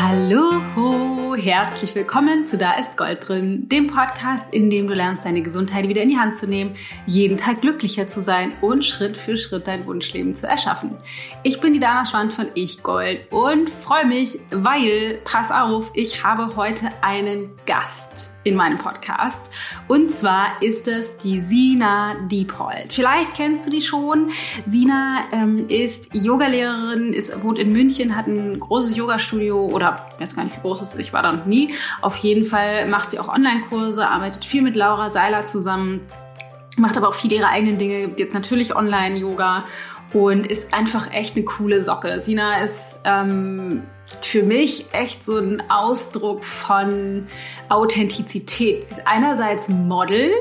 Hallo, herzlich willkommen zu Da ist Gold drin, dem Podcast, in dem du lernst, deine Gesundheit wieder in die Hand zu nehmen, jeden Tag glücklicher zu sein und Schritt für Schritt dein Wunschleben zu erschaffen. Ich bin die Dana Schwand von Ich Gold und freue mich, weil, pass auf, ich habe heute einen Gast in meinem Podcast. Und zwar ist es die Sina Diepold. Vielleicht kennst du die schon. Sina ähm, ist Yogalehrerin, ist, wohnt in München, hat ein großes Yogastudio oder weiß gar nicht, wie groß es ist, ich war da noch nie. Auf jeden Fall macht sie auch Online-Kurse, arbeitet viel mit Laura Seiler zusammen, macht aber auch viele ihre eigenen Dinge, gibt jetzt natürlich Online-Yoga und ist einfach echt eine coole Socke. Sina ist ähm, für mich echt so ein Ausdruck von Authentizität. Sie ist einerseits Model,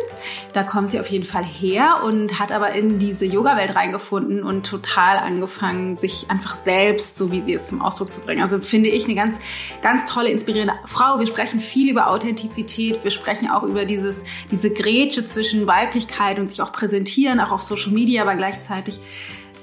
da kommt sie auf jeden Fall her und hat aber in diese Yoga-Welt reingefunden und total angefangen, sich einfach selbst, so wie sie es zum Ausdruck zu bringen. Also finde ich eine ganz, ganz tolle, inspirierende Frau. Wir sprechen viel über Authentizität. Wir sprechen auch über dieses, diese Grätsche zwischen Weiblichkeit und sich auch präsentieren, auch auf Social Media, aber gleichzeitig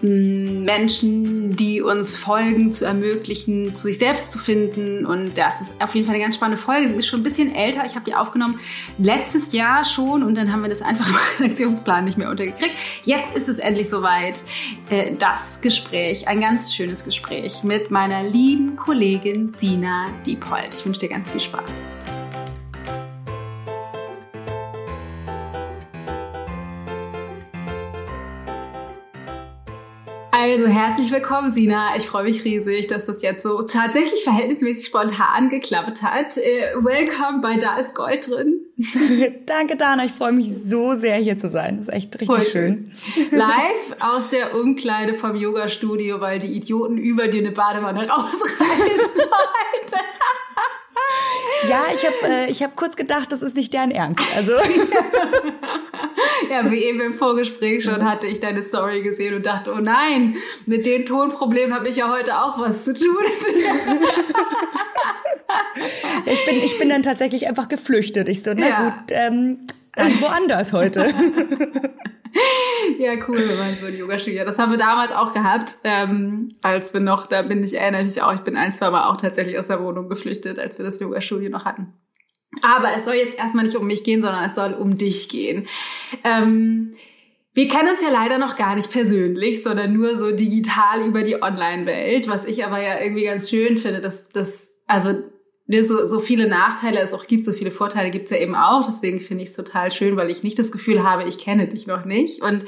Menschen, die uns folgen, zu ermöglichen, zu sich selbst zu finden. Und das ist auf jeden Fall eine ganz spannende Folge. Sie ist schon ein bisschen älter. Ich habe die aufgenommen letztes Jahr schon und dann haben wir das einfach im Lektionsplan nicht mehr untergekriegt. Jetzt ist es endlich soweit. Äh, das Gespräch, ein ganz schönes Gespräch mit meiner lieben Kollegin Sina Diepold. Ich wünsche dir ganz viel Spaß. Also herzlich willkommen, Sina. Ich freue mich riesig, dass das jetzt so tatsächlich verhältnismäßig spontan geklappt hat. Äh, welcome bei Da ist Gold drin. Danke, Dana. Ich freue mich so sehr, hier zu sein. Das ist echt richtig Voll schön. Live aus der Umkleide vom Yoga-Studio, weil die Idioten über dir eine Badewanne rausreißen heute. Ja, ich habe äh, ich hab kurz gedacht, das ist nicht deren Ernst. Also ja, wie eben im Vorgespräch schon hatte ich deine Story gesehen und dachte, oh nein, mit dem Tonproblem habe ich ja heute auch was zu tun. ich bin ich bin dann tatsächlich einfach geflüchtet. Ich so, na ja. gut, ähm, dann woanders heute. ja, cool, wenn man so ein Yoga-Studio Das haben wir damals auch gehabt, ähm, als wir noch, da bin ich, erinnere mich auch, ich bin ein, zwei Mal auch tatsächlich aus der Wohnung geflüchtet, als wir das Yoga-Studio noch hatten. Aber es soll jetzt erstmal nicht um mich gehen, sondern es soll um dich gehen. Ähm, wir kennen uns ja leider noch gar nicht persönlich, sondern nur so digital über die Online-Welt, was ich aber ja irgendwie ganz schön finde, dass das, also Ne, so, so viele Nachteile es auch gibt, so viele Vorteile gibt's ja eben auch. Deswegen finde ich es total schön, weil ich nicht das Gefühl habe, ich kenne dich noch nicht. Und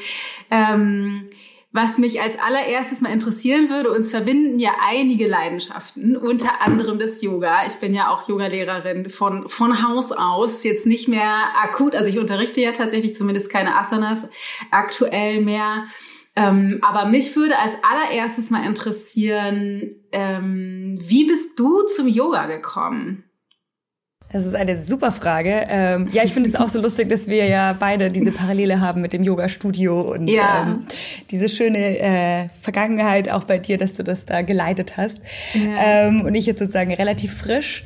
ähm, was mich als allererstes mal interessieren würde, uns verbinden ja einige Leidenschaften, unter anderem das Yoga. Ich bin ja auch Yogalehrerin von, von Haus aus, jetzt nicht mehr akut, also ich unterrichte ja tatsächlich zumindest keine Asanas aktuell mehr. Ähm, aber mich würde als allererstes mal interessieren, ähm, wie bist du zum Yoga gekommen? Das ist eine super Frage. Ähm, ja, ich finde es auch so lustig, dass wir ja beide diese Parallele haben mit dem Yoga-Studio und ja. ähm, diese schöne äh, Vergangenheit auch bei dir, dass du das da geleitet hast. Ja. Ähm, und ich jetzt sozusagen relativ frisch.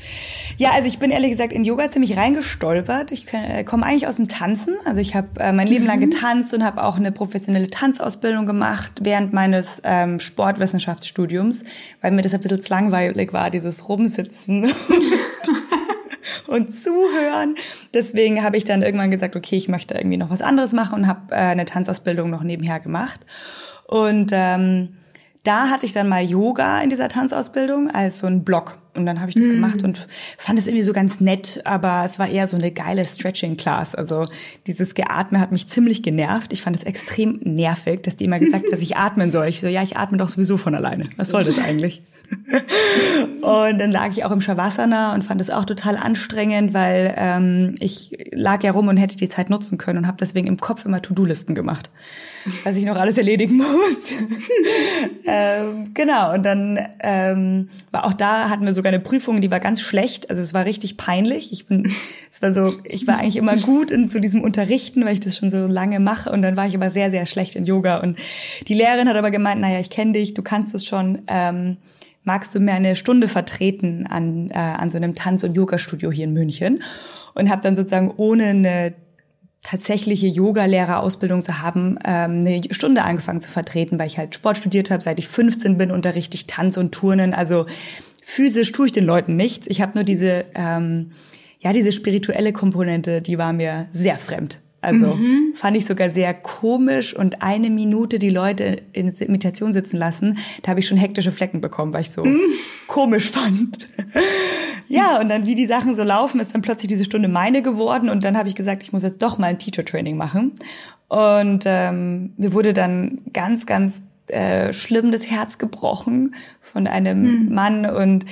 Ja, also ich bin ehrlich gesagt in Yoga ziemlich reingestolpert. Ich äh, komme eigentlich aus dem Tanzen. Also ich habe äh, mein Leben mhm. lang getanzt und habe auch eine professionelle Tanzausbildung gemacht während meines ähm, Sportwissenschaftsstudiums, weil mir das ein bisschen zu langweilig war, dieses Rumsitzen. und zuhören. Deswegen habe ich dann irgendwann gesagt, okay, ich möchte irgendwie noch was anderes machen und habe äh, eine Tanzausbildung noch nebenher gemacht. Und ähm, da hatte ich dann mal Yoga in dieser Tanzausbildung als so ein Block. Und dann habe ich das mm. gemacht und fand es irgendwie so ganz nett, aber es war eher so eine geile Stretching-Class. Also dieses Geatme hat mich ziemlich genervt. Ich fand es extrem nervig, dass die immer gesagt hat, dass ich atmen soll. Ich so, ja, ich atme doch sowieso von alleine. Was soll das eigentlich? und dann lag ich auch im Shavasana und fand es auch total anstrengend, weil ähm, ich lag ja rum und hätte die Zeit nutzen können und habe deswegen im Kopf immer To-Do-Listen gemacht, was ich noch alles erledigen muss. ähm, genau, und dann ähm, war auch da hatten wir sogar eine Prüfung, die war ganz schlecht, also es war richtig peinlich. Ich bin, es war so, ich war eigentlich immer gut in zu diesem Unterrichten, weil ich das schon so lange mache und dann war ich aber sehr, sehr schlecht in Yoga und die Lehrerin hat aber gemeint, naja, ich kenne dich, du kannst es schon. Ähm, magst du mir eine Stunde vertreten an, äh, an so einem Tanz- und Yoga-Studio hier in München? Und habe dann sozusagen ohne eine tatsächliche Yoga-Lehrerausbildung zu haben, ähm, eine Stunde angefangen zu vertreten, weil ich halt Sport studiert habe. Seit ich 15 bin, unterrichte ich Tanz und Turnen. Also physisch tue ich den Leuten nichts. Ich habe nur diese, ähm, ja, diese spirituelle Komponente, die war mir sehr fremd. Also mhm. fand ich sogar sehr komisch und eine Minute die Leute in Imitation sitzen lassen, da habe ich schon hektische Flecken bekommen, weil ich so mhm. komisch fand. ja, und dann wie die Sachen so laufen, ist dann plötzlich diese Stunde meine geworden und dann habe ich gesagt, ich muss jetzt doch mal ein Teacher Training machen. Und ähm, mir wurde dann ganz, ganz äh, schlimm das Herz gebrochen von einem mhm. Mann und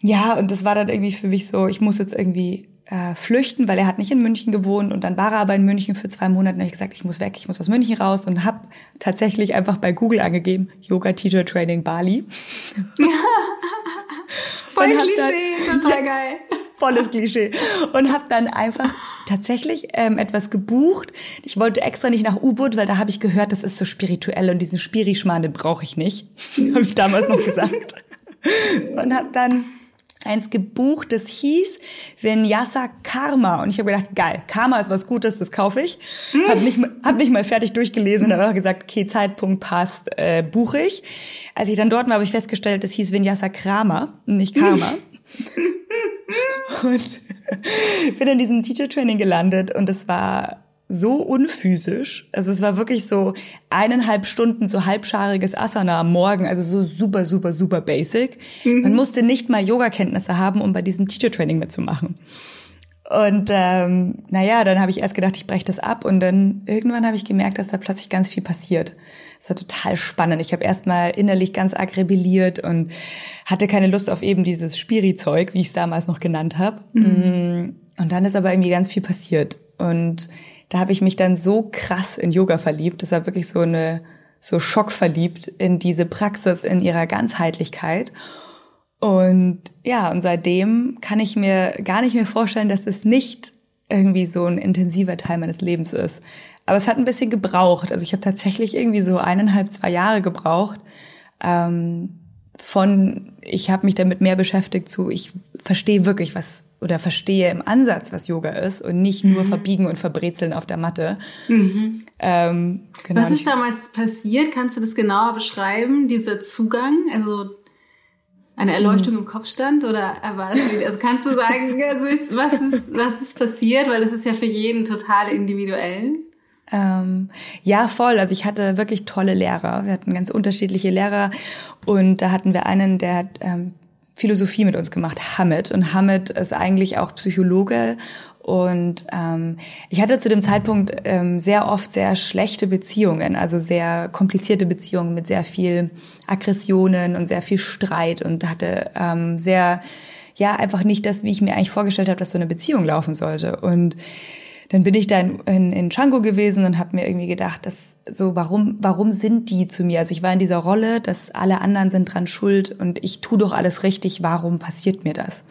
ja, und das war dann irgendwie für mich so, ich muss jetzt irgendwie äh, flüchten, weil er hat nicht in München gewohnt und dann war er aber in München für zwei Monate und ich gesagt, ich muss weg, ich muss aus München raus und habe tatsächlich einfach bei Google angegeben, Yoga Teacher Training Bali. Voll Klischee, dann, total geil. Volles Klischee. Und habe dann einfach tatsächlich ähm, etwas gebucht. Ich wollte extra nicht nach U-Boot, weil da habe ich gehört, das ist so spirituell und diesen Spirischmarrn, den brauche ich nicht. habe ich damals noch gesagt. Und habe dann eins gebucht, das hieß Vinyasa Karma. Und ich habe gedacht, geil, Karma ist was Gutes, das kaufe ich. Hm. Hab nicht, hab nicht mal fertig durchgelesen, habe gesagt, okay, Zeitpunkt passt, äh, buche ich. Als ich dann dort war, habe ich festgestellt, das hieß Vinyasa Krama, nicht Karma. und bin in diesem Teacher Training gelandet und es war so unphysisch. Also es war wirklich so eineinhalb Stunden so halbschariges Asana am Morgen, also so super, super, super basic. Mhm. Man musste nicht mal Yoga-Kenntnisse haben, um bei diesem Teacher-Training mitzumachen. Und ähm, naja, dann habe ich erst gedacht, ich breche das ab und dann irgendwann habe ich gemerkt, dass da plötzlich ganz viel passiert. Das war total spannend. Ich habe erstmal innerlich ganz arg rebelliert und hatte keine Lust auf eben dieses Spiri-Zeug, wie ich es damals noch genannt habe. Mhm. Und dann ist aber irgendwie ganz viel passiert. Und da habe ich mich dann so krass in Yoga verliebt. Das war wirklich so eine, so schockverliebt in diese Praxis in ihrer Ganzheitlichkeit. Und ja, und seitdem kann ich mir gar nicht mehr vorstellen, dass es nicht irgendwie so ein intensiver Teil meines Lebens ist. Aber es hat ein bisschen gebraucht. Also ich habe tatsächlich irgendwie so eineinhalb, zwei Jahre gebraucht. Ähm, von ich habe mich damit mehr beschäftigt zu ich verstehe wirklich was oder verstehe im Ansatz, was Yoga ist und nicht nur mhm. verbiegen und verbrezeln auf der Matte. Mhm. Ähm, genau. Was ist damals passiert? Kannst du das genauer beschreiben? Dieser Zugang, also eine Erleuchtung mhm. im Kopf stand oder war es also kannst du sagen, also ist, was ist was ist passiert, weil das ist ja für jeden total individuell. Ähm, ja, voll. Also ich hatte wirklich tolle Lehrer. Wir hatten ganz unterschiedliche Lehrer und da hatten wir einen, der ähm, Philosophie mit uns gemacht, Hamid. Und Hamid ist eigentlich auch Psychologe. Und ähm, ich hatte zu dem Zeitpunkt ähm, sehr oft sehr schlechte Beziehungen, also sehr komplizierte Beziehungen mit sehr viel Aggressionen und sehr viel Streit und hatte ähm, sehr, ja, einfach nicht das, wie ich mir eigentlich vorgestellt habe, dass so eine Beziehung laufen sollte. Und dann bin ich da in, in, in Django gewesen und habe mir irgendwie gedacht, dass so warum warum sind die zu mir? Also ich war in dieser Rolle, dass alle anderen sind dran schuld und ich tu doch alles richtig. Warum passiert mir das?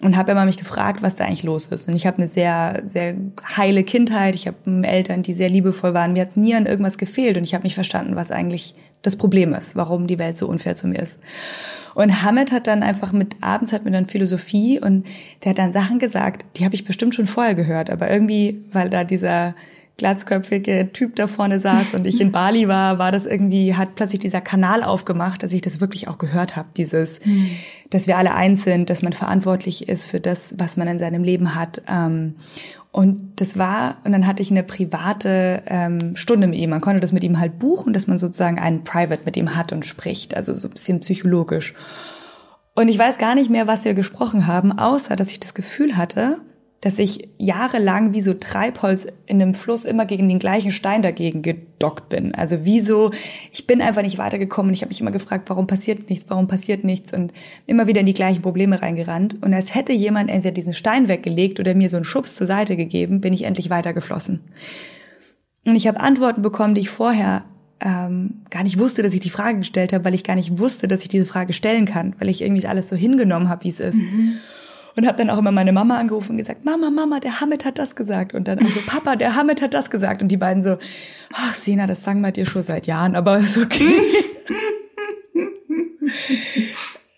Und habe immer mich gefragt, was da eigentlich los ist. Und ich habe eine sehr sehr heile Kindheit. Ich habe Eltern, die sehr liebevoll waren. Mir hat's nie an irgendwas gefehlt und ich habe nicht verstanden, was eigentlich das Problem ist, warum die Welt so unfair zu mir ist. Und Hammett hat dann einfach mit, abends hat mir dann Philosophie und der hat dann Sachen gesagt, die habe ich bestimmt schon vorher gehört, aber irgendwie, weil da dieser glatzköpfige Typ da vorne saß und ich in Bali war, war das irgendwie, hat plötzlich dieser Kanal aufgemacht, dass ich das wirklich auch gehört habe. Dieses, mhm. dass wir alle eins sind, dass man verantwortlich ist für das, was man in seinem Leben hat. Ähm, und das war, und dann hatte ich eine private ähm, Stunde mit ihm. Man konnte das mit ihm halt buchen, dass man sozusagen einen Private mit ihm hat und spricht, also so ein bisschen psychologisch. Und ich weiß gar nicht mehr, was wir gesprochen haben, außer dass ich das Gefühl hatte, dass ich jahrelang wie so Treibholz in einem Fluss immer gegen den gleichen Stein dagegen gedockt bin. Also wie so, ich bin einfach nicht weitergekommen. Ich habe mich immer gefragt, warum passiert nichts, warum passiert nichts und immer wieder in die gleichen Probleme reingerannt. Und als hätte jemand entweder diesen Stein weggelegt oder mir so einen Schubs zur Seite gegeben, bin ich endlich weitergeflossen. Und ich habe Antworten bekommen, die ich vorher ähm, gar nicht wusste, dass ich die Frage gestellt habe, weil ich gar nicht wusste, dass ich diese Frage stellen kann, weil ich irgendwie alles so hingenommen habe, wie es ist. Mhm und habe dann auch immer meine Mama angerufen und gesagt, Mama, Mama, der Hamid hat das gesagt. Und dann also, Papa, der Hamid hat das gesagt. Und die beiden so, ach Sina, das sagen wir dir schon seit Jahren, aber ist okay.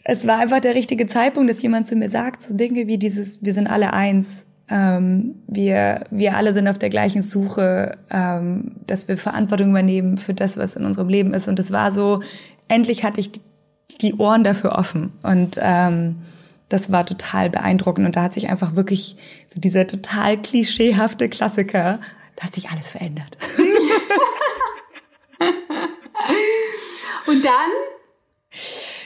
es war einfach der richtige Zeitpunkt, dass jemand zu mir sagt, so Dinge wie dieses, wir sind alle eins. Ähm, wir, wir alle sind auf der gleichen Suche, ähm, dass wir Verantwortung übernehmen für das, was in unserem Leben ist. Und es war so, endlich hatte ich die Ohren dafür offen. Und ähm, das war total beeindruckend. Und da hat sich einfach wirklich so dieser total klischeehafte Klassiker, da hat sich alles verändert. Und dann?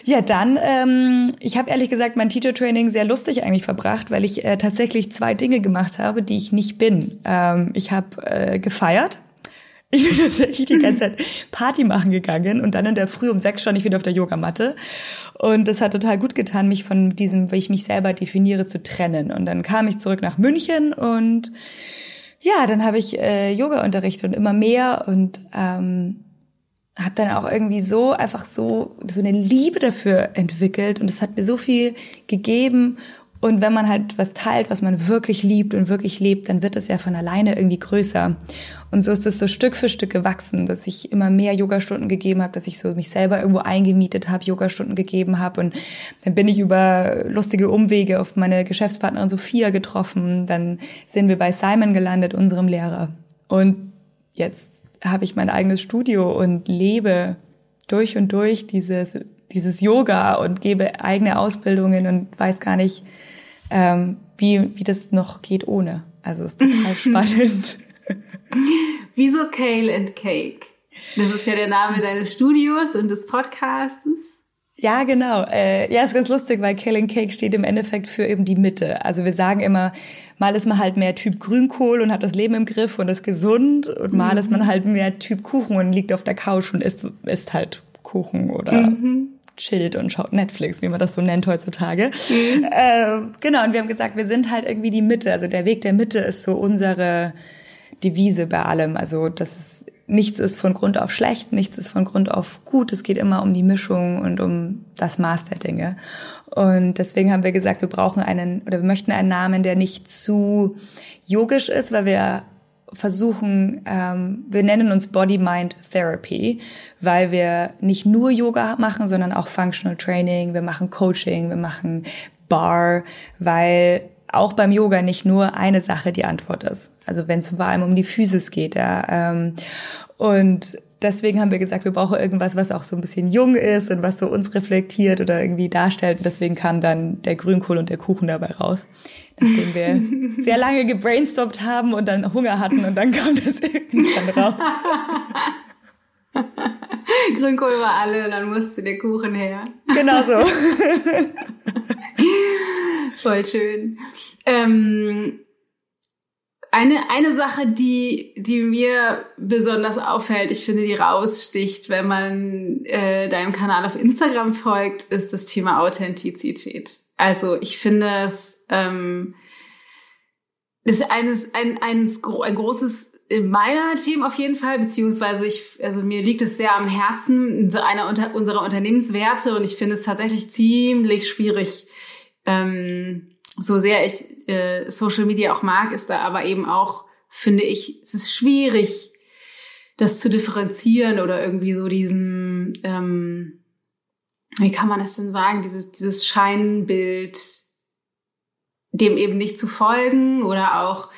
Ja, dann, ähm, ich habe ehrlich gesagt mein Teacher Training sehr lustig eigentlich verbracht, weil ich äh, tatsächlich zwei Dinge gemacht habe, die ich nicht bin. Ähm, ich habe äh, gefeiert. Ich bin tatsächlich die ganze Zeit Party machen gegangen und dann in der Früh um sechs stand ich wieder auf der Yogamatte. Und das hat total gut getan, mich von diesem, wie ich mich selber definiere, zu trennen. Und dann kam ich zurück nach München und ja, dann habe ich äh, Yoga unterrichtet und immer mehr und ähm, habe dann auch irgendwie so einfach so so eine Liebe dafür entwickelt und es hat mir so viel gegeben und wenn man halt was teilt, was man wirklich liebt und wirklich lebt, dann wird es ja von alleine irgendwie größer. Und so ist es so Stück für Stück gewachsen, dass ich immer mehr Yogastunden gegeben habe, dass ich so mich selber irgendwo eingemietet habe, Yogastunden gegeben habe. Und dann bin ich über lustige Umwege auf meine Geschäftspartnerin Sophia getroffen. Dann sind wir bei Simon gelandet, unserem Lehrer. Und jetzt habe ich mein eigenes Studio und lebe durch und durch dieses, dieses Yoga und gebe eigene Ausbildungen und weiß gar nicht, ähm, wie, wie das noch geht ohne. Also es ist total spannend. Wieso Kale and Cake? Das ist ja der Name deines Studios und des Podcastes. Ja, genau. Äh, ja, ist ganz lustig, weil Kale and Cake steht im Endeffekt für eben die Mitte. Also wir sagen immer, mal ist man halt mehr Typ Grünkohl und hat das Leben im Griff und ist gesund und mal mhm. ist man halt mehr Typ Kuchen und liegt auf der Couch und isst, isst halt Kuchen oder mhm chillt und schaut Netflix, wie man das so nennt heutzutage. Mhm. Äh, genau, und wir haben gesagt, wir sind halt irgendwie die Mitte. Also der Weg der Mitte ist so unsere Devise bei allem. Also das ist, nichts ist von Grund auf schlecht, nichts ist von Grund auf gut. Es geht immer um die Mischung und um das Maß der Dinge. Und deswegen haben wir gesagt, wir brauchen einen oder wir möchten einen Namen, der nicht zu yogisch ist, weil wir versuchen, ähm, wir nennen uns Body Mind Therapy, weil wir nicht nur Yoga machen, sondern auch Functional Training, wir machen Coaching, wir machen Bar, weil auch beim Yoga nicht nur eine Sache die Antwort ist. Also wenn es vor allem um die Physis geht, ja. Ähm, und deswegen haben wir gesagt, wir brauchen irgendwas, was auch so ein bisschen jung ist und was so uns reflektiert oder irgendwie darstellt. Und deswegen kam dann der Grünkohl und der Kuchen dabei raus nachdem wir sehr lange gebrainstormt haben und dann Hunger hatten und dann kam das irgendwann raus. Grünkohl war alle und dann musste der Kuchen her. Genau so. Voll schön. Ähm, eine, eine Sache, die, die mir besonders auffällt, ich finde, die raussticht, wenn man äh, deinem Kanal auf Instagram folgt, ist das Thema Authentizität. Also ich finde es ähm, ist eines, ein, eines, ein großes meiner Themen auf jeden Fall, beziehungsweise ich, also mir liegt es sehr am Herzen, so einer unter, unserer Unternehmenswerte und ich finde es tatsächlich ziemlich schwierig, ähm, so sehr ich äh, Social Media auch mag, ist da aber eben auch, finde ich, es ist schwierig, das zu differenzieren oder irgendwie so diesem, ähm, wie kann man es denn sagen, dieses, dieses Scheinbild, dem eben nicht zu folgen oder auch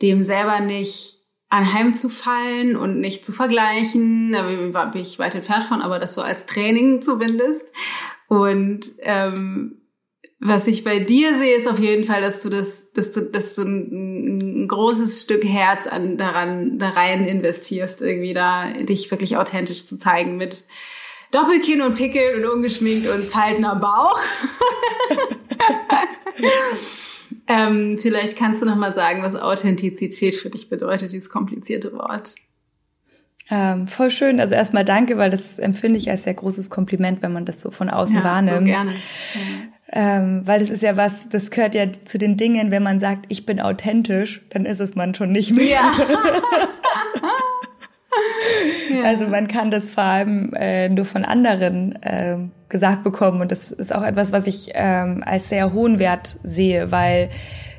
dem selber nicht anheimzufallen und nicht zu vergleichen. Da bin ich weit entfernt von, aber das so als Training zumindest. Und ähm, was ich bei dir sehe, ist auf jeden Fall, dass du das, dass du, dass du ein, ein großes Stück Herz an daran, da rein investierst, irgendwie da dich wirklich authentisch zu zeigen mit Doppelkinn und Pickel und ungeschminkt und Falten am Bauch. ähm, vielleicht kannst du noch mal sagen, was Authentizität für dich bedeutet, dieses komplizierte Wort. Ähm, voll schön. Also erstmal danke, weil das empfinde ich als sehr großes Kompliment, wenn man das so von außen ja, wahrnimmt. So gerne. Ja. Ähm, weil das ist ja was, das gehört ja zu den Dingen, wenn man sagt, ich bin authentisch, dann ist es man schon nicht mehr. Ja. Also man kann das vor allem äh, nur von anderen äh, gesagt bekommen und das ist auch etwas, was ich ähm, als sehr hohen Wert sehe, weil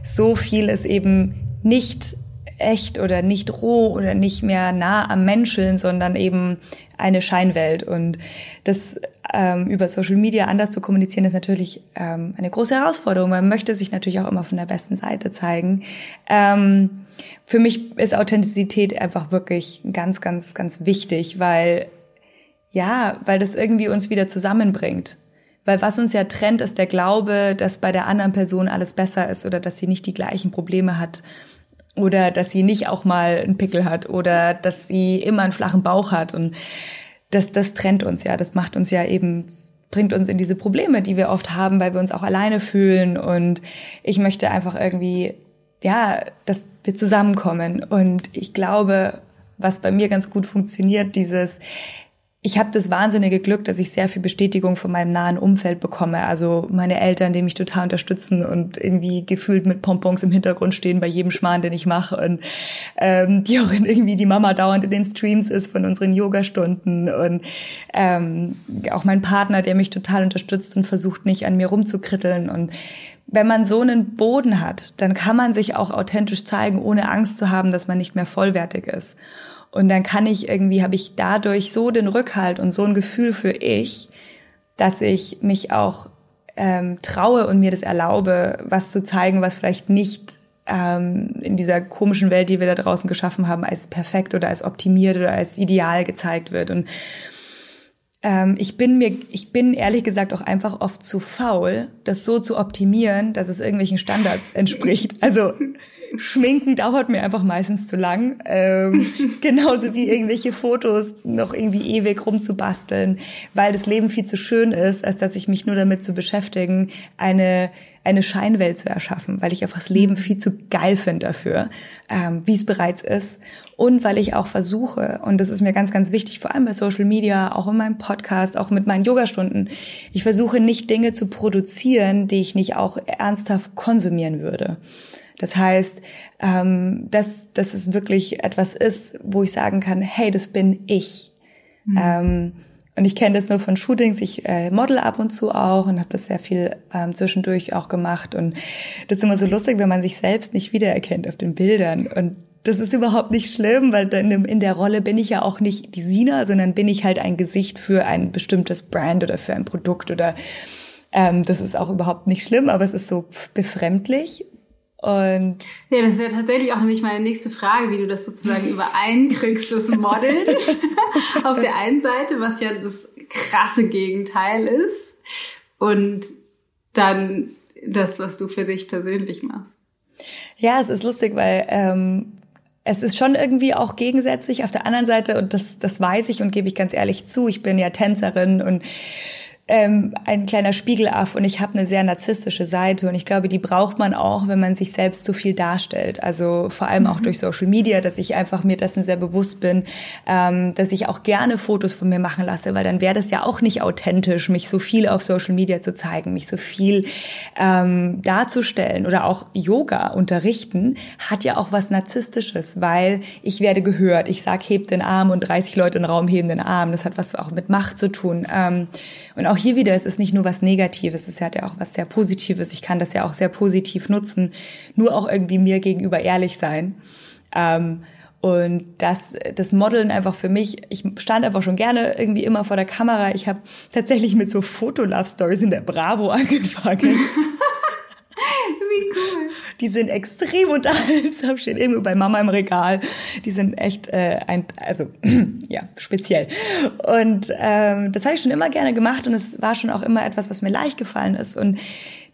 so viel ist eben nicht echt oder nicht roh oder nicht mehr nah am Menschen, sondern eben eine Scheinwelt. Und das ähm, über Social Media anders zu kommunizieren, ist natürlich ähm, eine große Herausforderung. Man möchte sich natürlich auch immer von der besten Seite zeigen. Ähm, für mich ist Authentizität einfach wirklich ganz, ganz, ganz wichtig, weil ja, weil das irgendwie uns wieder zusammenbringt. Weil was uns ja trennt, ist der Glaube, dass bei der anderen Person alles besser ist oder dass sie nicht die gleichen Probleme hat oder dass sie nicht auch mal einen Pickel hat oder dass sie immer einen flachen Bauch hat. Und das, das trennt uns ja, das macht uns ja eben bringt uns in diese Probleme, die wir oft haben, weil wir uns auch alleine fühlen. Und ich möchte einfach irgendwie ja, dass wir zusammenkommen. Und ich glaube, was bei mir ganz gut funktioniert, dieses ich habe das wahnsinnige Glück, dass ich sehr viel Bestätigung von meinem nahen Umfeld bekomme. Also meine Eltern, die mich total unterstützen und irgendwie gefühlt mit Pompons im Hintergrund stehen bei jedem Schmarrn, den ich mache. Und ähm, die auch irgendwie die Mama dauernd in den Streams ist von unseren Yogastunden. Und ähm, auch mein Partner, der mich total unterstützt und versucht, nicht an mir rumzukritteln. Und wenn man so einen Boden hat, dann kann man sich auch authentisch zeigen, ohne Angst zu haben, dass man nicht mehr vollwertig ist. Und dann kann ich irgendwie, habe ich dadurch so den Rückhalt und so ein Gefühl für ich, dass ich mich auch ähm, traue und mir das erlaube, was zu zeigen, was vielleicht nicht ähm, in dieser komischen Welt, die wir da draußen geschaffen haben, als perfekt oder als optimiert oder als ideal gezeigt wird. Und ähm, ich bin mir, ich bin ehrlich gesagt auch einfach oft zu faul, das so zu optimieren, dass es irgendwelchen Standards entspricht. Also Schminken dauert mir einfach meistens zu lang. Ähm, genauso wie irgendwelche Fotos noch irgendwie ewig rumzubasteln, weil das Leben viel zu schön ist, als dass ich mich nur damit zu beschäftigen, eine eine Scheinwelt zu erschaffen, weil ich einfach das Leben viel zu geil finde dafür, ähm, wie es bereits ist. Und weil ich auch versuche, und das ist mir ganz, ganz wichtig, vor allem bei Social Media, auch in meinem Podcast, auch mit meinen Yogastunden, ich versuche nicht Dinge zu produzieren, die ich nicht auch ernsthaft konsumieren würde. Das heißt, ähm, dass, dass es wirklich etwas ist, wo ich sagen kann, hey, das bin ich. Mhm. Ähm, und ich kenne das nur von Shootings. Ich äh, model ab und zu auch und habe das sehr viel ähm, zwischendurch auch gemacht. Und das ist immer so lustig, wenn man sich selbst nicht wiedererkennt auf den Bildern. Und das ist überhaupt nicht schlimm, weil dann in der Rolle bin ich ja auch nicht die Sina, sondern bin ich halt ein Gesicht für ein bestimmtes Brand oder für ein Produkt oder ähm, das ist auch überhaupt nicht schlimm, aber es ist so befremdlich und ja, das ist ja tatsächlich auch nämlich meine nächste Frage, wie du das sozusagen übereinkriegst, das Modeln auf der einen Seite, was ja das krasse Gegenteil ist, und dann das, was du für dich persönlich machst. Ja, es ist lustig, weil ähm, es ist schon irgendwie auch gegensätzlich. Auf der anderen Seite, und das, das weiß ich und gebe ich ganz ehrlich zu, ich bin ja Tänzerin und ähm, ein kleiner Spiegelaff und ich habe eine sehr narzisstische Seite und ich glaube, die braucht man auch, wenn man sich selbst zu viel darstellt. Also vor allem auch mhm. durch Social Media, dass ich einfach mir dessen sehr bewusst bin, ähm, dass ich auch gerne Fotos von mir machen lasse, weil dann wäre das ja auch nicht authentisch, mich so viel auf Social Media zu zeigen, mich so viel ähm, darzustellen oder auch Yoga unterrichten, hat ja auch was Narzisstisches, weil ich werde gehört. Ich sag, heb den Arm und 30 Leute im Raum heben den Arm. Das hat was auch mit Macht zu tun. Ähm, und auch hier wieder, es ist nicht nur was Negatives, es hat ja auch was sehr Positives. Ich kann das ja auch sehr positiv nutzen, nur auch irgendwie mir gegenüber ehrlich sein. Ähm, und das, das Modeln einfach für mich, ich stand einfach schon gerne irgendwie immer vor der Kamera. Ich habe tatsächlich mit so Foto-Love-Stories in der Bravo angefangen. Wie cool. Die sind extrem unterhaltsam, stehen irgendwie bei Mama im Regal. Die sind echt äh, ein, also ja, speziell. Und ähm, das habe ich schon immer gerne gemacht und es war schon auch immer etwas, was mir leicht gefallen ist. Und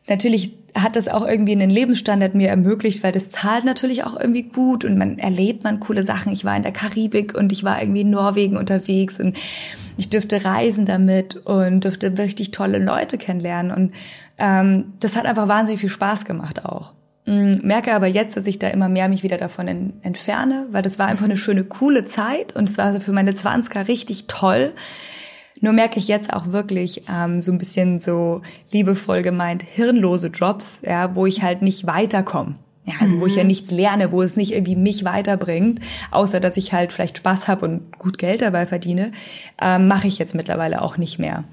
natürlich hat das auch irgendwie einen Lebensstandard mir ermöglicht, weil das zahlt natürlich auch irgendwie gut und man erlebt man coole Sachen. Ich war in der Karibik und ich war irgendwie in Norwegen unterwegs und ich dürfte reisen damit und dürfte richtig tolle Leute kennenlernen und ähm, das hat einfach wahnsinnig viel Spaß gemacht auch. Mm, merke aber jetzt, dass ich da immer mehr mich wieder davon entferne, weil das war einfach eine schöne, coole Zeit und es war für meine Zwanziger richtig toll. Nur merke ich jetzt auch wirklich ähm, so ein bisschen so liebevoll gemeint hirnlose Jobs, ja, wo ich halt nicht weiterkomme. Ja, also wo ich ja mhm. nichts lerne, wo es nicht irgendwie mich weiterbringt, außer dass ich halt vielleicht Spaß habe und gut Geld dabei verdiene, ähm, mache ich jetzt mittlerweile auch nicht mehr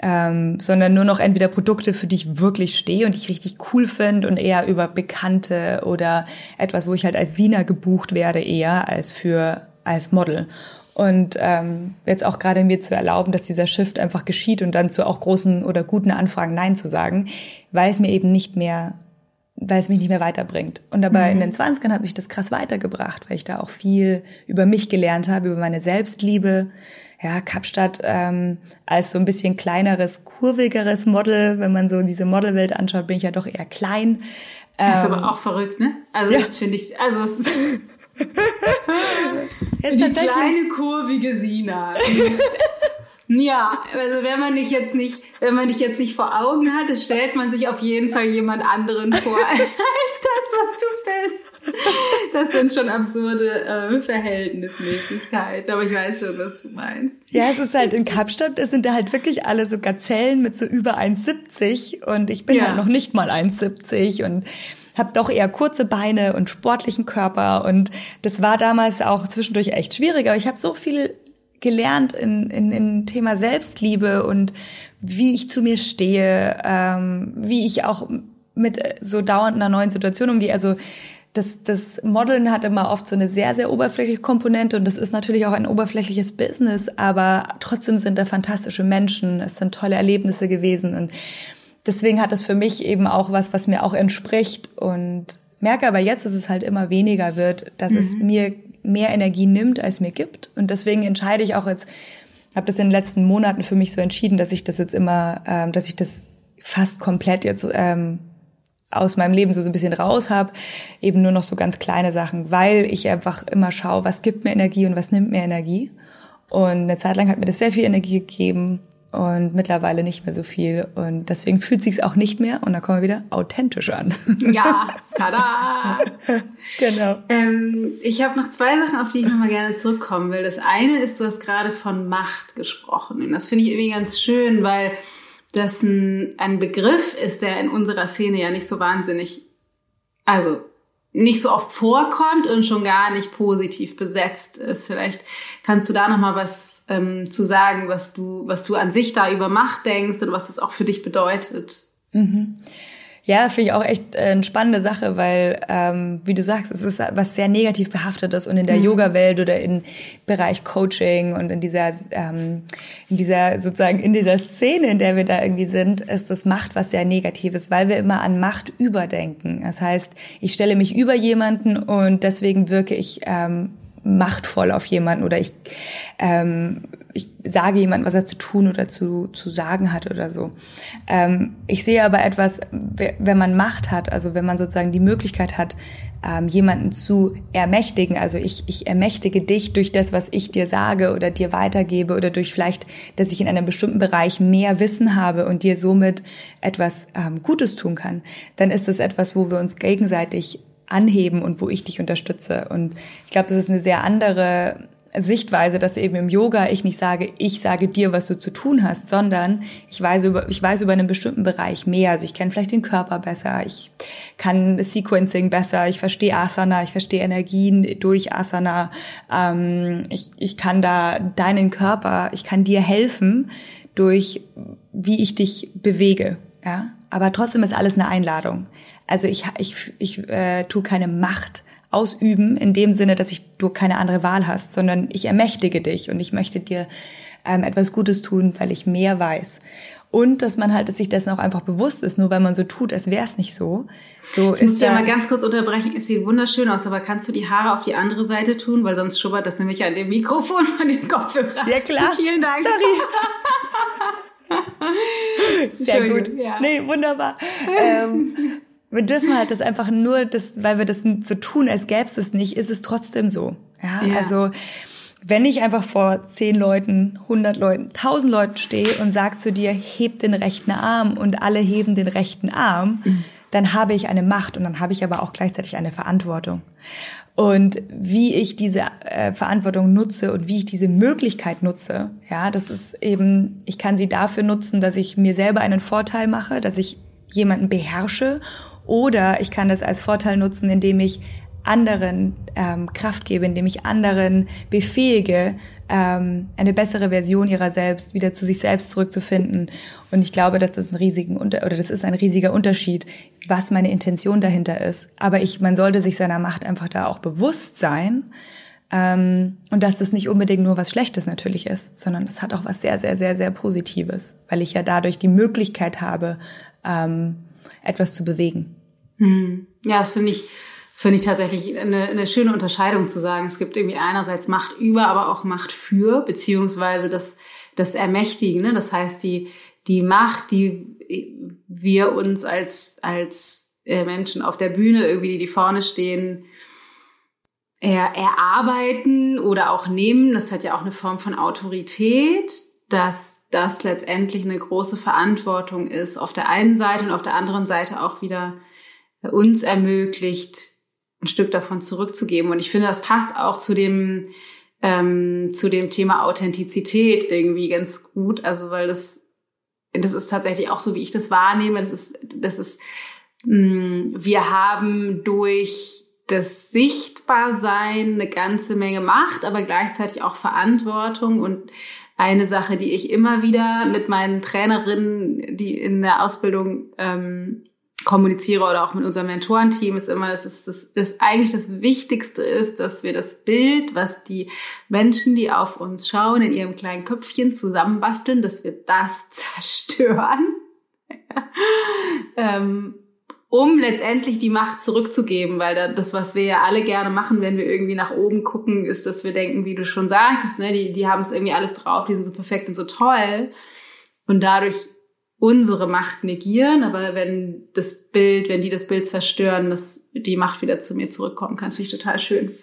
ähm, sondern nur noch entweder Produkte, für die ich wirklich stehe und ich richtig cool finde und eher über Bekannte oder etwas, wo ich halt als Sina gebucht werde, eher als für als Model. Und ähm, jetzt auch gerade mir zu erlauben, dass dieser Shift einfach geschieht und dann zu auch großen oder guten Anfragen Nein zu sagen, weil es mir eben nicht mehr weil es mich nicht mehr weiterbringt. Und dabei mhm. in den 20ern hat mich das krass weitergebracht, weil ich da auch viel über mich gelernt habe, über meine Selbstliebe, ja, Kapstadt ähm, als so ein bisschen kleineres, kurvigeres Model. Wenn man so diese Modelwelt anschaut, bin ich ja doch eher klein. Das ist aber ähm, auch verrückt, ne? Also ja. das finde ich, also es ist die kleine kurvige Sina. Ja, also wenn man dich jetzt nicht, wenn man dich jetzt nicht vor Augen hat, stellt man sich auf jeden Fall jemand anderen vor als das, was du bist. Das sind schon absurde äh, Verhältnismäßigkeiten, aber ich weiß schon, was du meinst. Ja, es ist halt in Kapstadt, es sind da halt wirklich alle so Gazellen mit so über 1,70 und ich bin ja. halt noch nicht mal 1,70 und habe doch eher kurze Beine und sportlichen Körper und das war damals auch zwischendurch echt schwierig, aber ich habe so viel gelernt in, in, in Thema Selbstliebe und wie ich zu mir stehe, ähm, wie ich auch mit so dauernd einer neuen Situation umgehe. Also das, das Modeln hat immer oft so eine sehr, sehr oberflächliche Komponente und das ist natürlich auch ein oberflächliches Business, aber trotzdem sind da fantastische Menschen, es sind tolle Erlebnisse gewesen und deswegen hat das für mich eben auch was, was mir auch entspricht und merke aber jetzt, dass es halt immer weniger wird, dass mhm. es mir mehr Energie nimmt, als mir gibt. Und deswegen entscheide ich auch jetzt, habe das in den letzten Monaten für mich so entschieden, dass ich das jetzt immer, ähm, dass ich das fast komplett jetzt ähm, aus meinem Leben so, so ein bisschen raus habe, eben nur noch so ganz kleine Sachen, weil ich einfach immer schaue, was gibt mir Energie und was nimmt mir Energie. Und eine Zeit lang hat mir das sehr viel Energie gegeben und mittlerweile nicht mehr so viel. Und deswegen fühlt sich's auch nicht mehr, und da kommen wir wieder, authentisch an. Ja, tada! genau. Ähm, ich habe noch zwei Sachen, auf die ich nochmal gerne zurückkommen will. Das eine ist, du hast gerade von Macht gesprochen. Und das finde ich irgendwie ganz schön, weil das ein, ein Begriff ist, der in unserer Szene ja nicht so wahnsinnig, also nicht so oft vorkommt und schon gar nicht positiv besetzt ist. Vielleicht kannst du da noch mal was ähm, zu sagen, was du, was du an sich da über Macht denkst oder was das auch für dich bedeutet. Mhm. Ja, finde ich auch echt äh, eine spannende Sache, weil, ähm, wie du sagst, es ist was sehr negativ behaftetes und in der mhm. Yoga-Welt oder im Bereich Coaching und in dieser, ähm, in dieser sozusagen in dieser Szene, in der wir da irgendwie sind, ist das Macht was sehr Negatives, weil wir immer an Macht überdenken. Das heißt, ich stelle mich über jemanden und deswegen wirke ich ähm, machtvoll auf jemanden oder ich, ähm, ich sage jemandem, was er zu tun oder zu, zu sagen hat oder so. Ähm, ich sehe aber etwas, wenn man Macht hat, also wenn man sozusagen die Möglichkeit hat, ähm, jemanden zu ermächtigen, also ich, ich ermächtige dich durch das, was ich dir sage oder dir weitergebe oder durch vielleicht, dass ich in einem bestimmten Bereich mehr Wissen habe und dir somit etwas ähm, Gutes tun kann, dann ist das etwas, wo wir uns gegenseitig anheben und wo ich dich unterstütze. Und ich glaube, das ist eine sehr andere Sichtweise, dass eben im Yoga ich nicht sage, ich sage dir, was du zu tun hast, sondern ich weiß über, ich weiß über einen bestimmten Bereich mehr. Also ich kenne vielleicht den Körper besser, ich kann Sequencing besser, ich verstehe Asana, ich verstehe Energien durch Asana, ähm, ich, ich kann da deinen Körper, ich kann dir helfen durch, wie ich dich bewege. Ja, aber trotzdem ist alles eine Einladung. Also ich, ich, ich äh, tue keine Macht ausüben in dem Sinne, dass ich du keine andere Wahl hast, sondern ich ermächtige dich und ich möchte dir ähm, etwas Gutes tun, weil ich mehr weiß. Und dass man halt, dass sich dessen auch einfach bewusst ist, nur weil man so tut, als wäre es nicht so. So ich muss ja mal ganz kurz unterbrechen. Es sieht wunderschön aus, aber kannst du die Haare auf die andere Seite tun, weil sonst schubbert das nämlich an dem Mikrofon von dem Kopfhörer. Ja klar. Vielen Dank. Sorry. Sehr gut. Ja. Nee, wunderbar. ähm, wir dürfen halt das einfach nur, das, weil wir das so tun, als gäbe es es nicht, ist es trotzdem so. Ja, ja. also wenn ich einfach vor zehn Leuten, hundert Leuten, tausend Leuten stehe und sag zu dir, heb den rechten Arm und alle heben den rechten Arm, mhm. dann habe ich eine Macht und dann habe ich aber auch gleichzeitig eine Verantwortung. Und wie ich diese äh, Verantwortung nutze und wie ich diese Möglichkeit nutze, ja, das ist eben, ich kann sie dafür nutzen, dass ich mir selber einen Vorteil mache, dass ich jemanden beherrsche oder ich kann das als Vorteil nutzen, indem ich anderen ähm, Kraft gebe, indem ich anderen befähige, ähm, eine bessere Version ihrer selbst wieder zu sich selbst zurückzufinden. Und ich glaube, dass das ein riesigen Unter oder das ist ein riesiger Unterschied, was meine Intention dahinter ist. Aber ich, man sollte sich seiner Macht einfach da auch bewusst sein. Ähm, und dass das nicht unbedingt nur was Schlechtes natürlich ist, sondern das hat auch was sehr, sehr, sehr, sehr Positives, weil ich ja dadurch die Möglichkeit habe, ähm, etwas zu bewegen. Hm. Ja, das finde ich, finde ich tatsächlich eine, eine schöne Unterscheidung zu sagen. Es gibt irgendwie einerseits Macht über, aber auch Macht für, beziehungsweise das, das Ermächtigen. Ne? Das heißt, die, die Macht, die wir uns als, als äh, Menschen auf der Bühne irgendwie, die vorne stehen, er, erarbeiten oder auch nehmen. Das hat ja auch eine Form von Autorität, dass das letztendlich eine große Verantwortung ist auf der einen Seite und auf der anderen Seite auch wieder uns ermöglicht, ein Stück davon zurückzugeben. Und ich finde, das passt auch zu dem, ähm, zu dem Thema Authentizität irgendwie ganz gut. Also, weil das, das ist tatsächlich auch so, wie ich das wahrnehme. Das ist, das ist, mh, mm, wir haben durch das Sichtbarsein eine ganze Menge Macht, aber gleichzeitig auch Verantwortung und eine Sache, die ich immer wieder mit meinen Trainerinnen, die in der Ausbildung ähm, kommuniziere oder auch mit unserem Mentorenteam, ist immer, dass es das, das eigentlich das Wichtigste ist, dass wir das Bild, was die Menschen, die auf uns schauen, in ihrem kleinen Köpfchen zusammenbasteln, dass wir das zerstören. ähm, um letztendlich die Macht zurückzugeben, weil das, was wir ja alle gerne machen, wenn wir irgendwie nach oben gucken, ist, dass wir denken, wie du schon sagtest, ne, die, die haben es irgendwie alles drauf, die sind so perfekt und so toll und dadurch unsere Macht negieren, aber wenn das Bild, wenn die das Bild zerstören, dass die Macht wieder zu mir zurückkommen kann, das finde ich total schön.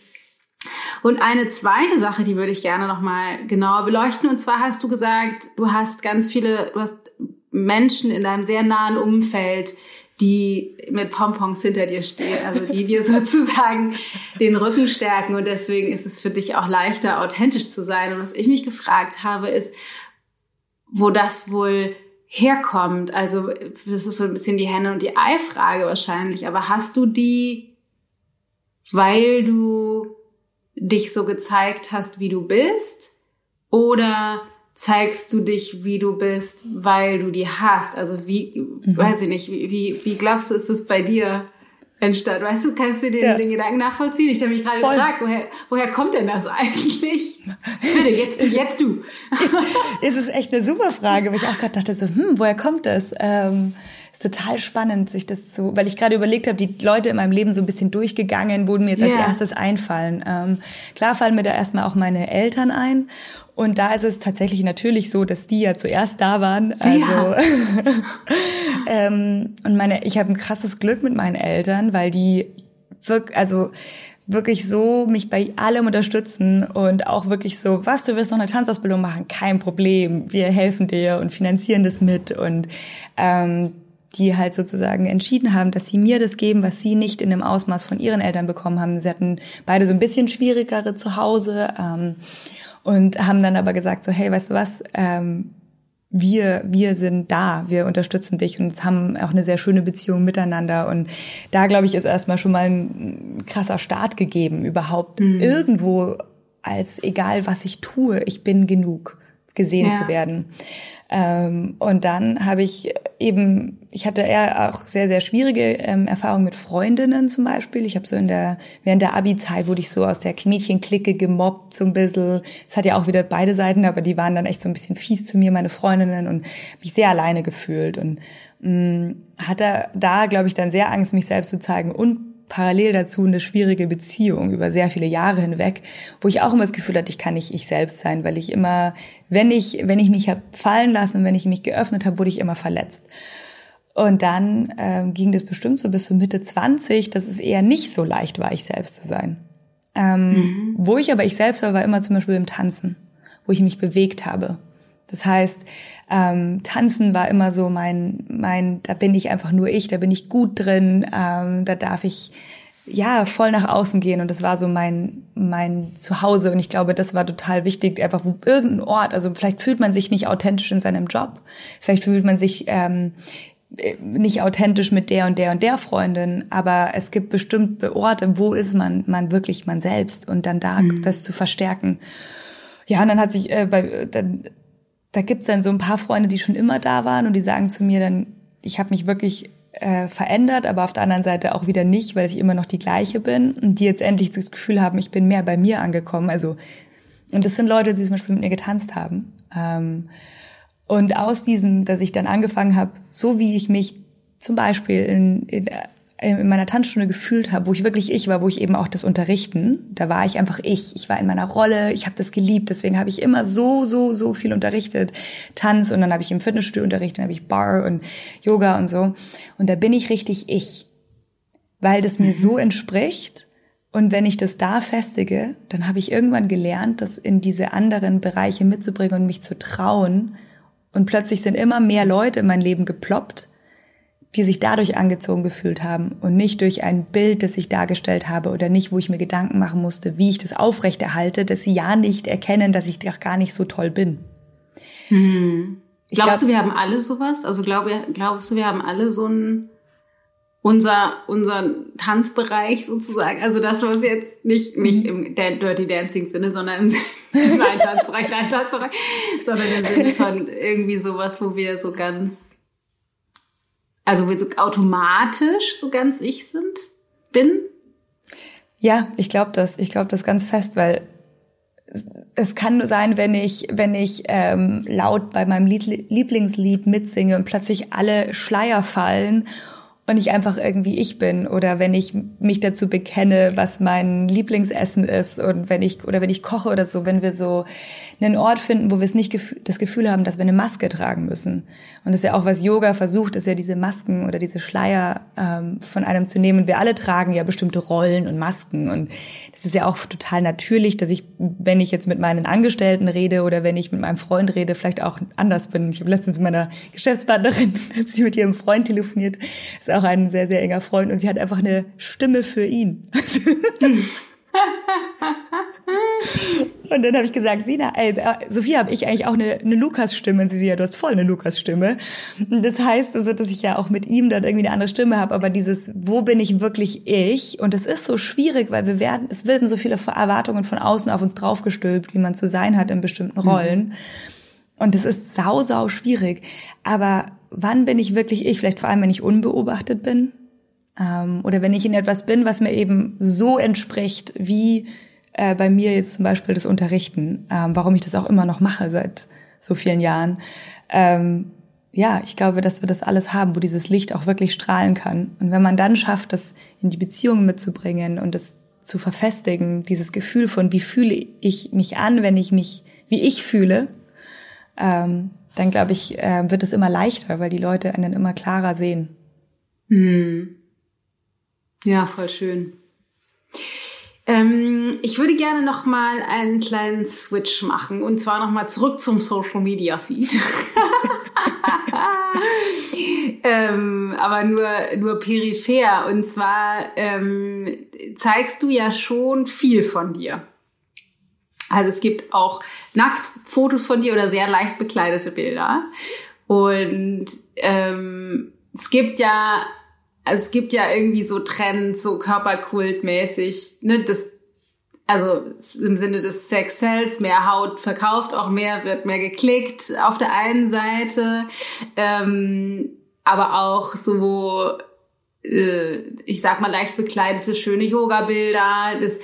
Und eine zweite Sache, die würde ich gerne noch mal genauer beleuchten. Und zwar hast du gesagt, du hast ganz viele, du hast Menschen in deinem sehr nahen Umfeld, die mit Pompons hinter dir stehen, also die dir sozusagen den Rücken stärken. Und deswegen ist es für dich auch leichter, authentisch zu sein. Und was ich mich gefragt habe, ist, wo das wohl herkommt. Also das ist so ein bisschen die Henne- und die Ei-Frage wahrscheinlich. Aber hast du die, weil du dich so gezeigt hast, wie du bist? Oder zeigst du dich, wie du bist, weil du die hast? Also wie, mhm. weiß ich nicht, wie, wie, wie glaubst du, ist es bei dir? Entstand. Weißt du, kannst du den, ja. den Gedanken nachvollziehen? Ich habe mich gerade gefragt, woher, woher kommt denn das eigentlich? Bitte, jetzt du, jetzt du. ist es echt eine super Frage, weil ich auch gerade dachte so, hm, woher kommt das? Ähm, ist total spannend, sich das so, weil ich gerade überlegt habe, die Leute in meinem Leben so ein bisschen durchgegangen, wurden mir jetzt yeah. als erstes einfallen. Ähm, klar fallen mir da erstmal auch meine Eltern ein und da ist es tatsächlich natürlich so, dass die ja zuerst da waren. Also ja. ähm, und meine, ich habe ein krasses Glück mit meinen Eltern, weil die wirklich, also wirklich so mich bei allem unterstützen und auch wirklich so, was, du wirst noch eine Tanzausbildung machen, kein Problem, wir helfen dir und finanzieren das mit und ähm, die halt sozusagen entschieden haben, dass sie mir das geben, was sie nicht in dem Ausmaß von ihren Eltern bekommen haben. Sie hatten beide so ein bisschen schwierigere zu Hause. Ähm, und haben dann aber gesagt so, hey, weißt du was, ähm, wir, wir sind da, wir unterstützen dich und haben auch eine sehr schöne Beziehung miteinander. Und da, glaube ich, ist erstmal schon mal ein krasser Start gegeben, überhaupt mhm. irgendwo als egal was ich tue, ich bin genug gesehen ja. zu werden. Ähm, und dann habe ich eben, ich hatte eher auch sehr, sehr schwierige ähm, Erfahrungen mit Freundinnen zum Beispiel. Ich habe so in der, während der Abi-Zeit wurde ich so aus der Mädchenklicke gemobbt, so ein bisschen. Es hat ja auch wieder beide Seiten, aber die waren dann echt so ein bisschen fies zu mir, meine Freundinnen, und mich sehr alleine gefühlt und mh, mm, hatte da, glaube ich, dann sehr Angst, mich selbst zu zeigen und parallel dazu eine schwierige Beziehung über sehr viele Jahre hinweg, wo ich auch immer das Gefühl hatte, ich kann nicht ich selbst sein, weil ich immer, wenn ich, wenn ich mich habe fallen lassen, wenn ich mich geöffnet habe, wurde ich immer verletzt. Und dann ähm, ging das bestimmt so bis zur Mitte 20, dass es eher nicht so leicht war, ich selbst zu sein. Ähm, mhm. Wo ich aber ich selbst war, war immer zum Beispiel im Tanzen, wo ich mich bewegt habe. Das heißt, ähm, Tanzen war immer so mein, mein, da bin ich einfach nur ich, da bin ich gut drin, ähm, da darf ich ja voll nach außen gehen und das war so mein mein Zuhause und ich glaube, das war total wichtig, einfach irgendein Ort. Also vielleicht fühlt man sich nicht authentisch in seinem Job, vielleicht fühlt man sich ähm, nicht authentisch mit der und der und der Freundin, aber es gibt bestimmte Orte, wo ist man man wirklich man selbst und dann da mhm. das zu verstärken. Ja, und dann hat sich äh, bei dann da gibt's dann so ein paar Freunde, die schon immer da waren und die sagen zu mir dann, ich habe mich wirklich äh, verändert, aber auf der anderen Seite auch wieder nicht, weil ich immer noch die gleiche bin und die jetzt endlich das Gefühl haben, ich bin mehr bei mir angekommen. Also und das sind Leute, die zum Beispiel mit mir getanzt haben. Ähm, und aus diesem, dass ich dann angefangen habe, so wie ich mich zum Beispiel in, in in meiner Tanzstunde gefühlt habe, wo ich wirklich ich war, wo ich eben auch das Unterrichten, da war ich einfach ich. Ich war in meiner Rolle, ich habe das geliebt, deswegen habe ich immer so, so, so viel unterrichtet. Tanz und dann habe ich im Fitnessstudio unterrichtet, dann habe ich Bar und Yoga und so. Und da bin ich richtig ich, weil das mir mhm. so entspricht. Und wenn ich das da festige, dann habe ich irgendwann gelernt, das in diese anderen Bereiche mitzubringen und mich zu trauen. Und plötzlich sind immer mehr Leute in mein Leben geploppt, die sich dadurch angezogen gefühlt haben und nicht durch ein Bild, das ich dargestellt habe oder nicht, wo ich mir Gedanken machen musste, wie ich das aufrechterhalte, dass sie ja nicht erkennen, dass ich doch gar nicht so toll bin. Hm. Glaubst glaub, du, wir haben alle sowas? Also glaub, glaubst du, wir haben alle so ein unser unser Tanzbereich sozusagen, also das was jetzt nicht nicht mhm. im Dirty Dancing Sinne, sondern im Sinne nein, Tanzbereich, nein, Tanzbereich, sondern im Sinne von irgendwie sowas, wo wir so ganz also wir so automatisch so ganz ich sind, bin? Ja, ich glaube das. Ich glaube das ganz fest, weil es kann nur sein, wenn ich, wenn ich ähm, laut bei meinem Lieblingslied mitsinge und plötzlich alle Schleier fallen und ich einfach irgendwie ich bin oder wenn ich mich dazu bekenne, was mein Lieblingsessen ist und wenn ich oder wenn ich koche oder so, wenn wir so einen Ort finden, wo wir es nicht das Gefühl haben, dass wir eine Maske tragen müssen. Und das ist ja auch was Yoga versucht, ist ja diese Masken oder diese Schleier ähm, von einem zu nehmen. Wir alle tragen ja bestimmte Rollen und Masken und das ist ja auch total natürlich, dass ich, wenn ich jetzt mit meinen Angestellten rede oder wenn ich mit meinem Freund rede, vielleicht auch anders bin. Ich habe letztens mit meiner Geschäftspartnerin, als sie mit ihrem Freund telefoniert, auch ein sehr, sehr enger Freund und sie hat einfach eine Stimme für ihn. und dann habe ich gesagt, Sina, ey, Sophia, habe ich eigentlich auch eine, eine Lukas-Stimme? Und sie sagt, ja, du hast voll eine Lukas-Stimme. Das heißt also, dass ich ja auch mit ihm dann irgendwie eine andere Stimme habe, aber dieses, wo bin ich wirklich ich? Und das ist so schwierig, weil wir werden, es werden so viele Erwartungen von außen auf uns draufgestülpt, wie man zu sein hat in bestimmten mhm. Rollen. Mhm. Und das ist sau, sau schwierig. Aber wann bin ich wirklich ich? Vielleicht vor allem, wenn ich unbeobachtet bin. Ähm, oder wenn ich in etwas bin, was mir eben so entspricht, wie äh, bei mir jetzt zum Beispiel das Unterrichten. Ähm, warum ich das auch immer noch mache seit so vielen Jahren. Ähm, ja, ich glaube, dass wir das alles haben, wo dieses Licht auch wirklich strahlen kann. Und wenn man dann schafft, das in die Beziehung mitzubringen und das zu verfestigen, dieses Gefühl von, wie fühle ich mich an, wenn ich mich, wie ich fühle, ähm, dann glaube ich, äh, wird es immer leichter, weil die Leute einen immer klarer sehen. Hm. Ja, voll schön. Ähm, ich würde gerne noch mal einen kleinen Switch machen und zwar noch mal zurück zum Social Media Feed. ähm, aber nur nur peripher und zwar ähm, zeigst du ja schon viel von dir. Also es gibt auch nackt Fotos von dir oder sehr leicht bekleidete Bilder. Und ähm, es gibt ja, also es gibt ja irgendwie so Trends, so körperkultmäßig, ne, das, also im Sinne des Sex Cells, mehr Haut verkauft, auch mehr wird mehr geklickt auf der einen Seite, ähm, aber auch so, äh, ich sag mal leicht bekleidete schöne Yoga-Bilder, das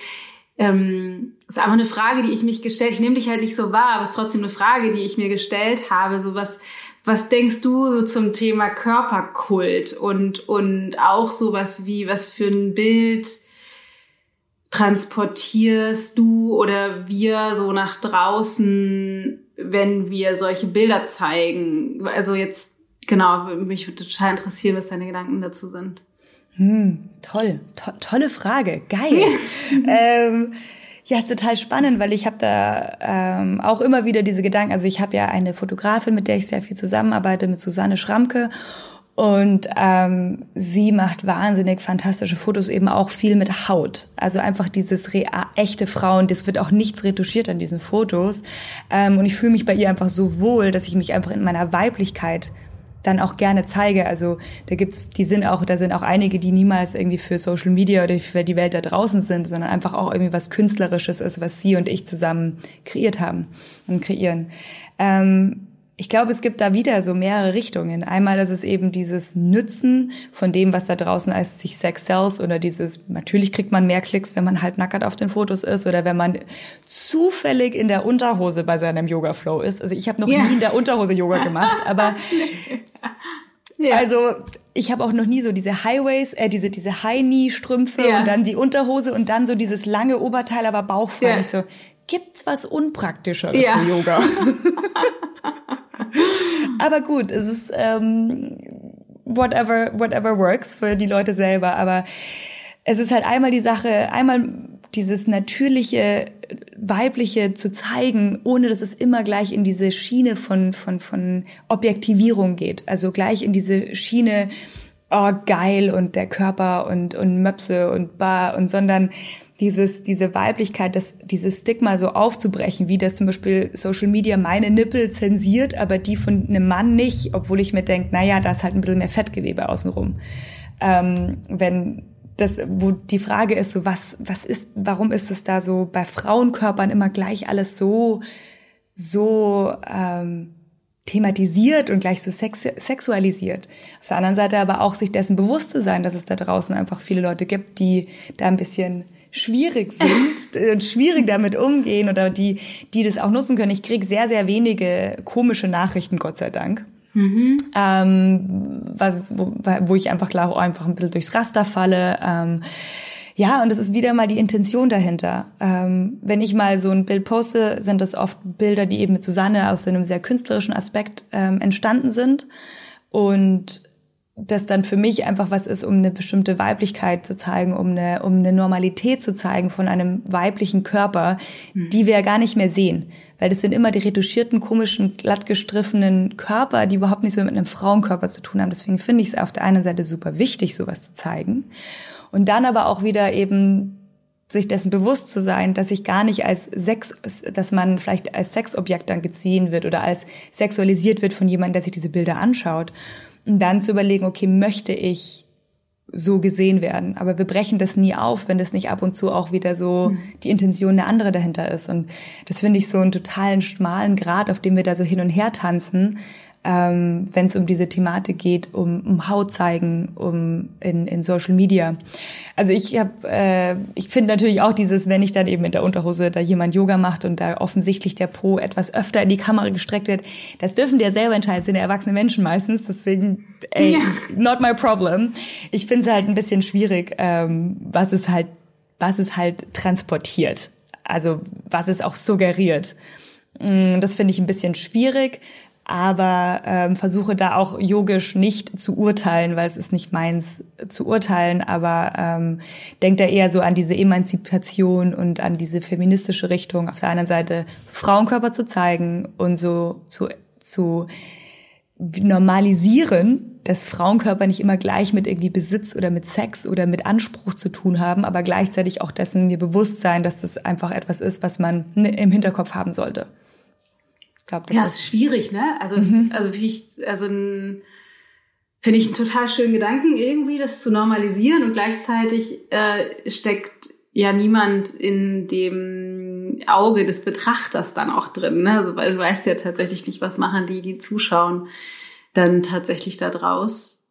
ähm, ist einfach eine Frage, die ich mich gestellt, ich nehme dich halt nicht so wahr, aber es ist trotzdem eine Frage, die ich mir gestellt habe, so was, was denkst du so zum Thema Körperkult und, und auch sowas wie, was für ein Bild transportierst du oder wir so nach draußen, wenn wir solche Bilder zeigen? Also jetzt, genau, mich würde total interessieren, was deine Gedanken dazu sind. Hm, toll, to tolle Frage, geil. ähm, ja, ist total spannend, weil ich habe da ähm, auch immer wieder diese Gedanken. Also ich habe ja eine Fotografin, mit der ich sehr viel zusammenarbeite, mit Susanne Schramke. Und ähm, sie macht wahnsinnig fantastische Fotos, eben auch viel mit Haut. Also einfach dieses real, echte Frauen, das wird auch nichts retuschiert an diesen Fotos. Ähm, und ich fühle mich bei ihr einfach so wohl, dass ich mich einfach in meiner Weiblichkeit dann auch gerne zeige. Also da gibt's, die sind auch, da sind auch einige, die niemals irgendwie für Social Media oder für die Welt da draußen sind, sondern einfach auch irgendwie was Künstlerisches ist, was sie und ich zusammen kreiert haben und kreieren. Ähm, ich glaube, es gibt da wieder so mehrere Richtungen. Einmal, dass es eben dieses Nützen von dem, was da draußen als sich Sex sells oder dieses, natürlich kriegt man mehr Klicks, wenn man halt nackert auf den Fotos ist oder wenn man zufällig in der Unterhose bei seinem Yoga-Flow ist. Also ich habe noch yeah. nie in der Unterhose Yoga gemacht, aber Ja. Also ich habe auch noch nie so diese Highways, äh, diese diese High-Knee-Strümpfe ja. und dann die Unterhose und dann so dieses lange Oberteil, aber bauchfrei. Ja. Ich so, gibt's was unpraktischeres ja. für Yoga? aber gut, es ist ähm, whatever whatever works für die Leute selber. Aber es ist halt einmal die Sache, einmal dieses natürliche weibliche zu zeigen, ohne dass es immer gleich in diese Schiene von von von Objektivierung geht. Also gleich in diese Schiene oh geil und der Körper und und Möpse und bar und sondern dieses, diese Weiblichkeit, das, dieses Stigma so aufzubrechen, wie das zum Beispiel Social Media meine Nippel zensiert, aber die von einem Mann nicht, obwohl ich mir denke, naja, da ist halt ein bisschen mehr Fettgewebe außenrum. Ähm, wenn das, wo die Frage ist so, was, was ist, warum ist es da so bei Frauenkörpern immer gleich alles so, so ähm, thematisiert und gleich so sex sexualisiert. Auf der anderen Seite aber auch sich dessen bewusst zu sein, dass es da draußen einfach viele Leute gibt, die da ein bisschen schwierig sind und schwierig damit umgehen oder die, die das auch nutzen können. Ich kriege sehr, sehr wenige komische Nachrichten, Gott sei Dank. Mhm. Ähm, was, wo, wo ich einfach klar einfach ein bisschen durchs Raster falle. Ähm, ja, und es ist wieder mal die Intention dahinter. Ähm, wenn ich mal so ein Bild poste, sind das oft Bilder, die eben mit Susanne aus einem sehr künstlerischen Aspekt ähm, entstanden sind. Und das dann für mich einfach was ist, um eine bestimmte Weiblichkeit zu zeigen, um eine, um eine Normalität zu zeigen von einem weiblichen Körper, mhm. die wir ja gar nicht mehr sehen. Weil das sind immer die retuschierten, komischen, glattgestriffenen Körper, die überhaupt nichts mehr mit einem Frauenkörper zu tun haben. Deswegen finde ich es auf der einen Seite super wichtig, sowas zu zeigen. Und dann aber auch wieder eben sich dessen bewusst zu sein, dass ich gar nicht als Sex, dass man vielleicht als Sexobjekt dann gesehen wird oder als sexualisiert wird von jemandem, der sich diese Bilder anschaut. Und dann zu überlegen, okay, möchte ich so gesehen werden. Aber wir brechen das nie auf, wenn das nicht ab und zu auch wieder so mhm. die Intention der andere dahinter ist. Und das finde ich so einen totalen schmalen Grad, auf dem wir da so hin und her tanzen, ähm, wenn es um diese Thematik geht, um, um Haut zeigen, um in, in Social Media. Also ich habe, äh, ich finde natürlich auch dieses, wenn ich dann eben in der Unterhose da jemand Yoga macht und da offensichtlich der Po etwas öfter in die Kamera gestreckt wird, das dürfen die ja selber entscheiden, sind ja erwachsene Menschen meistens, deswegen, ey, ja. not my problem. Ich finde es halt ein bisschen schwierig, ähm, was es halt, was es halt transportiert. Also was es auch suggeriert. Mm, das finde ich ein bisschen schwierig aber ähm, versuche da auch yogisch nicht zu urteilen, weil es ist nicht meins zu urteilen, aber ähm, denkt da eher so an diese Emanzipation und an diese feministische Richtung. Auf der anderen Seite Frauenkörper zu zeigen und so zu, zu normalisieren, dass Frauenkörper nicht immer gleich mit irgendwie Besitz oder mit Sex oder mit Anspruch zu tun haben, aber gleichzeitig auch dessen mir bewusst sein, dass das einfach etwas ist, was man im Hinterkopf haben sollte glaube, das ja, ist, ist schwierig, ne? Also, mhm. es, also ich, also ein, finde ich einen total schönen Gedanken irgendwie, das zu normalisieren und gleichzeitig äh, steckt ja niemand in dem Auge des Betrachters dann auch drin, ne? Also, weil du weißt ja tatsächlich nicht, was machen die, die zuschauen, dann tatsächlich da draus.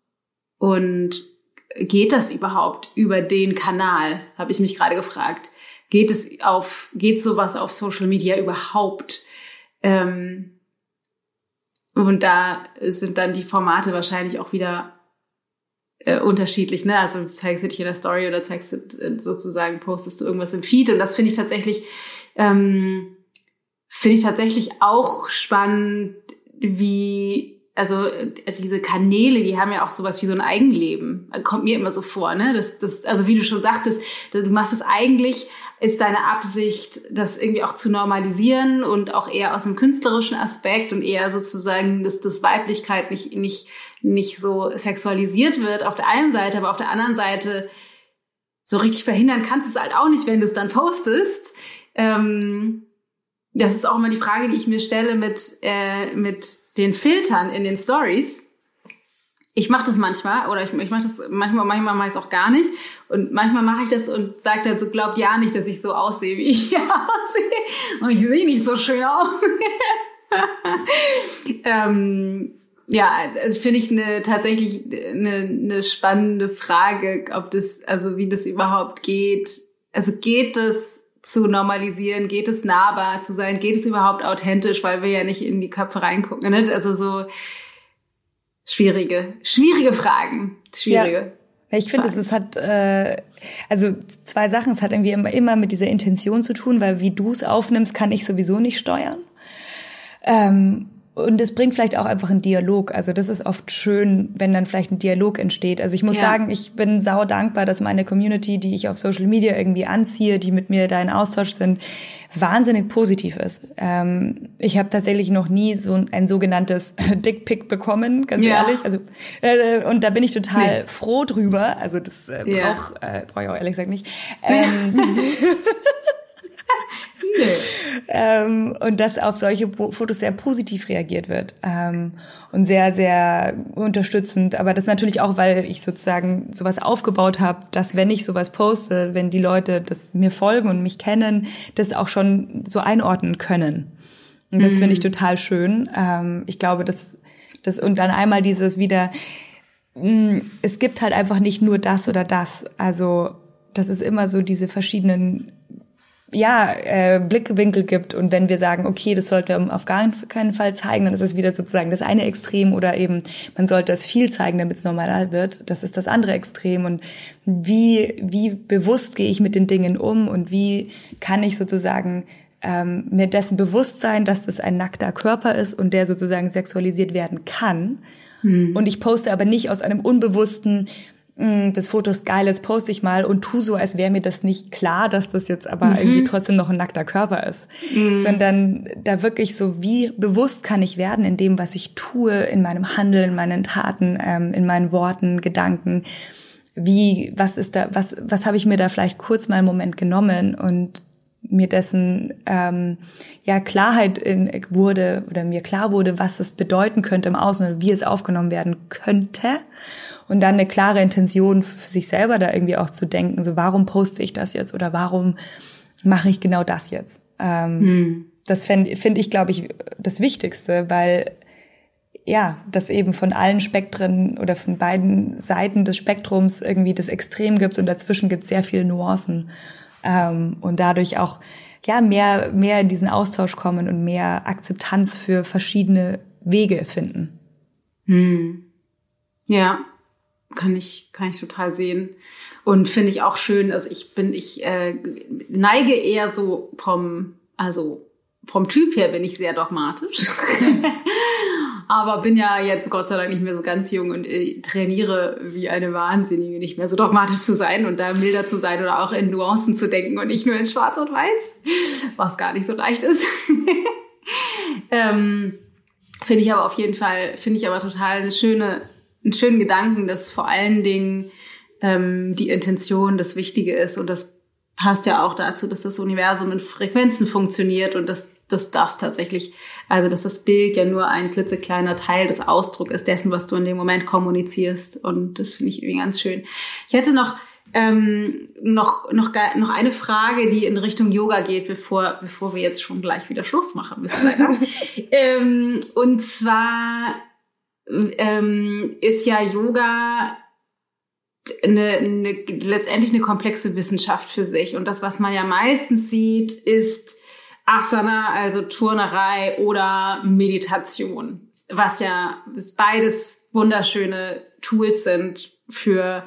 Und geht das überhaupt über den Kanal? Habe ich mich gerade gefragt. Geht es auf, geht sowas auf Social Media überhaupt? Ähm, und da sind dann die Formate wahrscheinlich auch wieder äh, unterschiedlich, ne? Also zeigst du dich in der Story oder zeigst du äh, sozusagen, postest du irgendwas im Feed. Und das finde ich tatsächlich, ähm, finde ich tatsächlich auch spannend, wie also äh, diese Kanäle, die haben ja auch sowas wie so ein Eigenleben. Kommt mir immer so vor, ne? Das, das, also wie du schon sagtest, du machst es eigentlich, ist deine Absicht, das irgendwie auch zu normalisieren und auch eher aus einem künstlerischen Aspekt und eher sozusagen, dass das Weiblichkeit nicht, nicht, nicht so sexualisiert wird auf der einen Seite, aber auf der anderen Seite so richtig verhindern kannst du es halt auch nicht, wenn du es dann postest. Ähm, das ist auch immer die Frage, die ich mir stelle mit, äh, mit den Filtern in den Stories. Ich mache das manchmal oder ich, ich mache das manchmal, manchmal mache ich es auch gar nicht und manchmal mache ich das und sage dann so, glaubt ja nicht, dass ich so aussehe, wie ich aussehe und ich sehe nicht so schön aus. ähm, ja, also finde ich eine tatsächlich eine, eine spannende Frage, ob das, also wie das überhaupt geht. Also geht es zu normalisieren? Geht es nahbar zu sein? Geht es überhaupt authentisch, weil wir ja nicht in die Köpfe reingucken? Ne? Also so schwierige, schwierige Fragen. Schwierige. Ja. Ich finde, es hat äh, also zwei Sachen. Es hat irgendwie immer, immer mit dieser Intention zu tun, weil wie du es aufnimmst, kann ich sowieso nicht steuern. Ähm, und es bringt vielleicht auch einfach einen Dialog. Also das ist oft schön, wenn dann vielleicht ein Dialog entsteht. Also ich muss ja. sagen, ich bin sau dankbar, dass meine Community, die ich auf Social Media irgendwie anziehe, die mit mir da in Austausch sind, wahnsinnig positiv ist. Ähm, ich habe tatsächlich noch nie so ein, ein sogenanntes Dickpick bekommen, ganz ja. ehrlich. Also äh, und da bin ich total nee. froh drüber. Also das äh, ja. brauche äh, brauch ich auch ehrlich gesagt nicht. Ähm, nee. ähm, und dass auf solche Fotos sehr positiv reagiert wird ähm, und sehr, sehr unterstützend. Aber das natürlich auch, weil ich sozusagen sowas aufgebaut habe, dass wenn ich sowas poste, wenn die Leute das mir folgen und mich kennen, das auch schon so einordnen können. Und das mhm. finde ich mhm. total schön. Ähm, ich glaube, dass das und dann einmal dieses wieder, mh, mm, es gibt halt einfach nicht nur das oder das. Also das ist immer so diese verschiedenen ja, äh, Blickwinkel gibt und wenn wir sagen, okay, das sollten wir auf gar keinen Fall zeigen, dann ist es wieder sozusagen das eine Extrem oder eben, man sollte es viel zeigen, damit es normal wird. Das ist das andere Extrem und wie, wie bewusst gehe ich mit den Dingen um und wie kann ich sozusagen ähm, mir dessen bewusst sein, dass das ein nackter Körper ist und der sozusagen sexualisiert werden kann. Hm. Und ich poste aber nicht aus einem unbewussten, das Foto ist geil, jetzt poste ich mal und tu so, als wäre mir das nicht klar, dass das jetzt aber mhm. irgendwie trotzdem noch ein nackter Körper ist. Mhm. Sondern da wirklich so, wie bewusst kann ich werden in dem, was ich tue, in meinem Handeln, in meinen Taten, ähm, in meinen Worten, Gedanken. Wie, was ist da, was, was habe ich mir da vielleicht kurz mal einen Moment genommen und mir dessen ähm, ja Klarheit in, wurde oder mir klar wurde, was es bedeuten könnte im Außen oder wie es aufgenommen werden könnte und dann eine klare Intention für sich selber da irgendwie auch zu denken, so warum poste ich das jetzt oder warum mache ich genau das jetzt? Ähm, hm. Das finde find ich, glaube ich, das Wichtigste, weil ja, das eben von allen Spektren oder von beiden Seiten des Spektrums irgendwie das Extrem gibt und dazwischen gibt es sehr viele Nuancen ähm, und dadurch auch ja mehr mehr in diesen Austausch kommen und mehr Akzeptanz für verschiedene Wege finden. Hm. Ja, kann ich, kann ich total sehen. Und finde ich auch schön, also ich bin, ich äh, neige eher so vom, also vom Typ her bin ich sehr dogmatisch. Aber bin ja jetzt Gott sei Dank nicht mehr so ganz jung und äh, trainiere wie eine Wahnsinnige, nicht mehr so dogmatisch zu sein und da milder zu sein oder auch in Nuancen zu denken und nicht nur in Schwarz und Weiß, was gar nicht so leicht ist. ähm, finde ich aber auf jeden Fall, finde ich aber total eine schöne einen schönen Gedanken, dass vor allen Dingen ähm, die Intention das Wichtige ist und das passt ja auch dazu, dass das Universum in Frequenzen funktioniert und dass, dass das tatsächlich, also dass das Bild ja nur ein klitzekleiner Teil des Ausdrucks ist dessen, was du in dem Moment kommunizierst und das finde ich irgendwie ganz schön. Ich hätte noch ähm, noch, noch, noch eine Frage, die in Richtung Yoga geht, bevor, bevor wir jetzt schon gleich wieder Schluss machen müssen. ähm, und zwar ähm, ist ja Yoga eine, eine, letztendlich eine komplexe Wissenschaft für sich. Und das, was man ja meistens sieht, ist Asana, also Turnerei oder Meditation. Was ja beides wunderschöne Tools sind für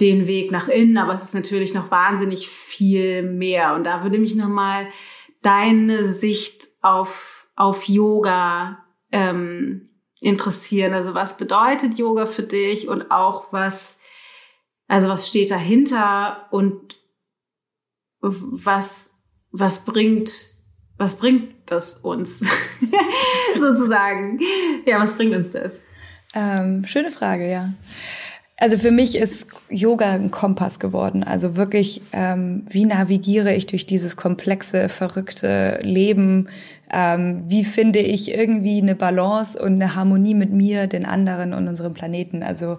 den Weg nach innen, aber es ist natürlich noch wahnsinnig viel mehr. Und da würde mich nochmal deine Sicht auf, auf Yoga ähm, interessieren. Also was bedeutet Yoga für dich und auch was, also was steht dahinter und was, was bringt, was bringt das uns sozusagen? Ja, was bringt uns das? Ähm, schöne Frage, ja. Also für mich ist Yoga ein Kompass geworden. Also wirklich, ähm, wie navigiere ich durch dieses komplexe, verrückte Leben? Ähm, wie finde ich irgendwie eine Balance und eine Harmonie mit mir, den anderen und unserem Planeten? Also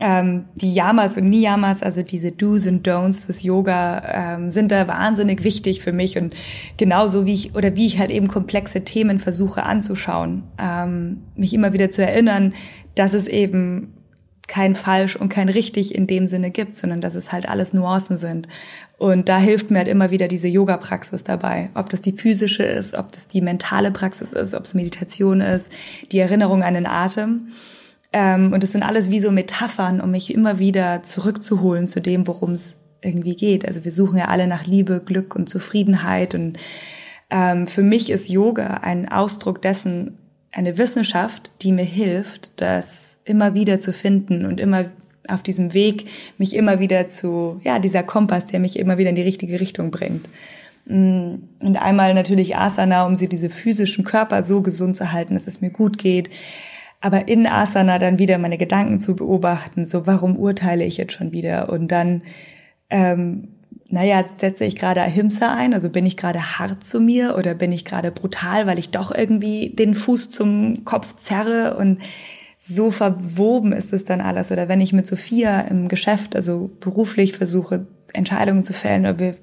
ähm, die Yamas und Niyamas, also diese Do's und Don'ts des Yoga, ähm, sind da wahnsinnig wichtig für mich und genauso wie ich oder wie ich halt eben komplexe Themen versuche anzuschauen, ähm, mich immer wieder zu erinnern, dass es eben kein falsch und kein richtig in dem Sinne gibt, sondern dass es halt alles Nuancen sind. Und da hilft mir halt immer wieder diese Yoga-Praxis dabei. Ob das die physische ist, ob das die mentale Praxis ist, ob es Meditation ist, die Erinnerung an den Atem. Ähm, und das sind alles wie so Metaphern, um mich immer wieder zurückzuholen zu dem, worum es irgendwie geht. Also wir suchen ja alle nach Liebe, Glück und Zufriedenheit. Und ähm, für mich ist Yoga ein Ausdruck dessen, eine Wissenschaft, die mir hilft, das immer wieder zu finden und immer auf diesem Weg mich immer wieder zu, ja, dieser Kompass, der mich immer wieder in die richtige Richtung bringt. Mm, und einmal natürlich Asana, um sie diese physischen Körper so gesund zu halten, dass es mir gut geht. Aber in Asana dann wieder meine Gedanken zu beobachten, so warum urteile ich jetzt schon wieder? Und dann, ähm, naja, setze ich gerade Ahimsa ein, also bin ich gerade hart zu mir oder bin ich gerade brutal, weil ich doch irgendwie den Fuß zum Kopf zerre und so verwoben ist es dann alles. Oder wenn ich mit Sophia im Geschäft, also beruflich versuche, Entscheidungen zu fällen oder wir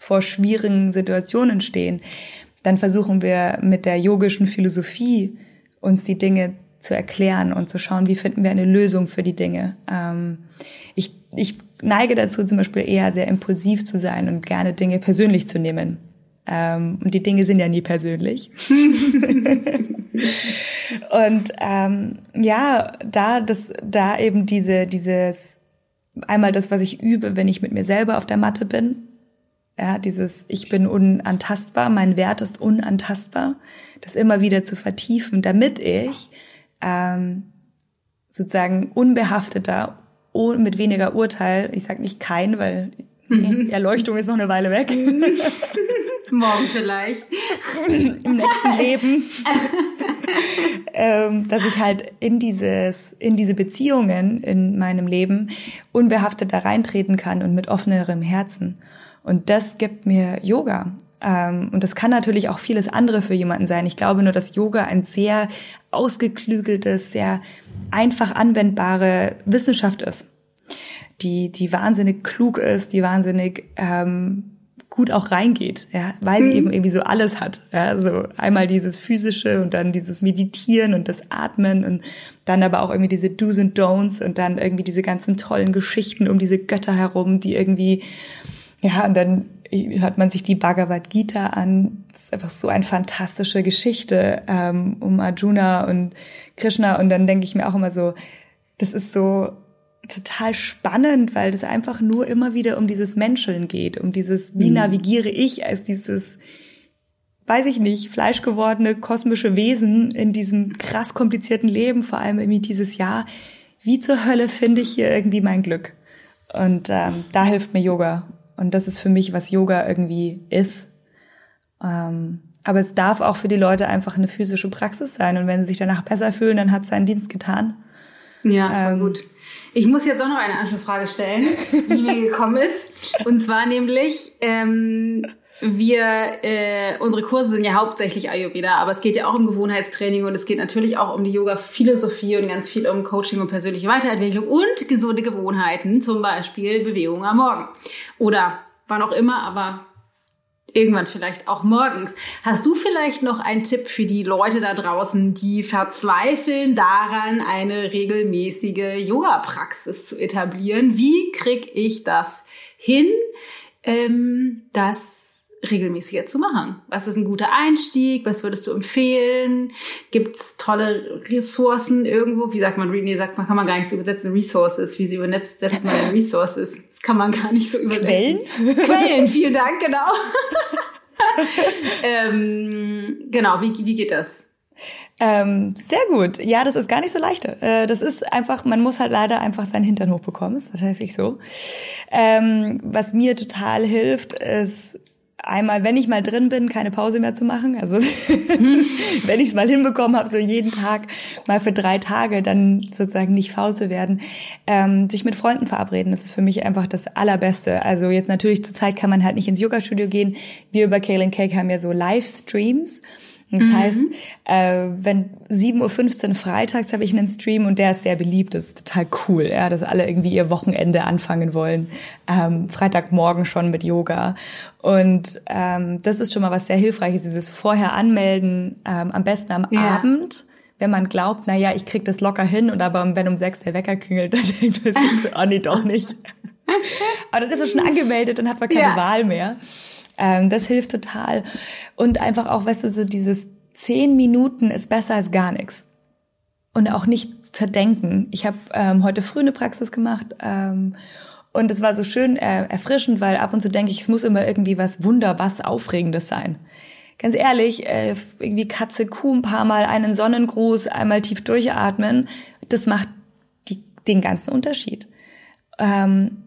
vor schwierigen Situationen stehen, dann versuchen wir mit der yogischen Philosophie uns die Dinge zu erklären und zu schauen, wie finden wir eine Lösung für die Dinge. Ähm, ich, ich neige dazu zum Beispiel eher sehr impulsiv zu sein und gerne Dinge persönlich zu nehmen. Ähm, und die Dinge sind ja nie persönlich. und ähm, ja, da das, da eben diese, dieses einmal das, was ich übe, wenn ich mit mir selber auf der Matte bin. Ja, dieses Ich bin unantastbar, mein Wert ist unantastbar, das immer wieder zu vertiefen, damit ich ähm, sozusagen unbehafteter, mit weniger Urteil, ich sage nicht kein, weil mhm. Erleuchtung ist noch eine Weile weg. Morgen vielleicht. Im nächsten Leben. ähm, dass ich halt in dieses, in diese Beziehungen in meinem Leben unbehaftet da reintreten kann und mit offenerem Herzen. Und das gibt mir Yoga. Ähm, und das kann natürlich auch vieles andere für jemanden sein. Ich glaube nur, dass Yoga ein sehr ausgeklügeltes, sehr einfach anwendbare Wissenschaft ist, die, die wahnsinnig klug ist, die wahnsinnig ähm, gut auch reingeht, ja, weil sie mhm. eben irgendwie so alles hat. Ja, so einmal dieses physische und dann dieses Meditieren und das Atmen und dann aber auch irgendwie diese Do's und Don'ts und dann irgendwie diese ganzen tollen Geschichten um diese Götter herum, die irgendwie, ja, und dann hört man sich die Bhagavad Gita an. Das ist einfach so eine fantastische Geschichte ähm, um Arjuna und Krishna. Und dann denke ich mir auch immer so, das ist so total spannend, weil das einfach nur immer wieder um dieses Menscheln geht, um dieses, wie mhm. navigiere ich als dieses, weiß ich nicht, fleischgewordene kosmische Wesen in diesem krass komplizierten Leben, vor allem irgendwie dieses Jahr. Wie zur Hölle finde ich hier irgendwie mein Glück? Und ähm, da hilft mir Yoga. Und das ist für mich, was Yoga irgendwie ist. Ähm, aber es darf auch für die Leute einfach eine physische Praxis sein. Und wenn sie sich danach besser fühlen, dann hat es seinen Dienst getan. Ja, voll ähm, gut. Ich muss jetzt auch noch eine Anschlussfrage stellen, die mir gekommen ist. Und zwar nämlich, ähm, wir, äh, unsere Kurse sind ja hauptsächlich Ayurveda, aber es geht ja auch um Gewohnheitstraining und es geht natürlich auch um die Yoga-Philosophie und ganz viel um Coaching und persönliche Weiterentwicklung und gesunde Gewohnheiten, zum Beispiel Bewegung am Morgen. Oder wann auch immer, aber irgendwann vielleicht auch morgens. Hast du vielleicht noch einen Tipp für die Leute da draußen, die verzweifeln daran, eine regelmäßige Yoga-Praxis zu etablieren? Wie krieg ich das hin, ähm, das regelmäßiger zu machen? Was ist ein guter Einstieg? Was würdest du empfehlen? Gibt's tolle Ressourcen irgendwo? Wie sagt man, nee, sagt man, kann man gar nicht so übersetzen, Resources. Wie sie übersetzt man Resources? Das kann man gar nicht so übersetzen. Quellen? Quellen, vielen Dank, genau. ähm, genau, wie, wie geht das? Ähm, sehr gut. Ja, das ist gar nicht so leicht. Äh, das ist einfach, man muss halt leider einfach seinen Hintern hochbekommen. Das heißt ich so. Ähm, was mir total hilft, ist einmal, wenn ich mal drin bin, keine Pause mehr zu machen. Also wenn ich es mal hinbekommen habe, so jeden Tag mal für drei Tage, dann sozusagen nicht faul zu werden, ähm, sich mit Freunden verabreden. Das ist für mich einfach das Allerbeste. Also jetzt natürlich zur Zeit kann man halt nicht ins Yoga-Studio gehen. Wir über Kale Cake haben ja so Livestreams. Das mhm. heißt, äh, wenn 7.15 Uhr freitags habe ich einen Stream und der ist sehr beliebt, das ist total cool, ja, dass alle irgendwie ihr Wochenende anfangen wollen. Ähm, Freitagmorgen schon mit Yoga. Und ähm, das ist schon mal was sehr Hilfreiches, dieses Vorher anmelden, ähm, am besten am ja. Abend wenn man glaubt, na ja, ich krieg das locker hin und aber wenn um sechs der Wecker klingelt, dann denkt man sich so, oh nee, doch nicht. aber dann ist man schon angemeldet, dann hat man keine ja. Wahl mehr. Ähm, das hilft total. Und einfach auch, weißt du, so dieses zehn Minuten ist besser als gar nichts. und auch nicht zerdenken. Ich habe ähm, heute früh eine Praxis gemacht ähm, und es war so schön äh, erfrischend, weil ab und zu denke ich, es muss immer irgendwie was wunderbares, Aufregendes sein. Ganz ehrlich, äh, irgendwie Katze, Kuh ein paar Mal einen Sonnengruß, einmal tief durchatmen, das macht die, den ganzen Unterschied. Ähm,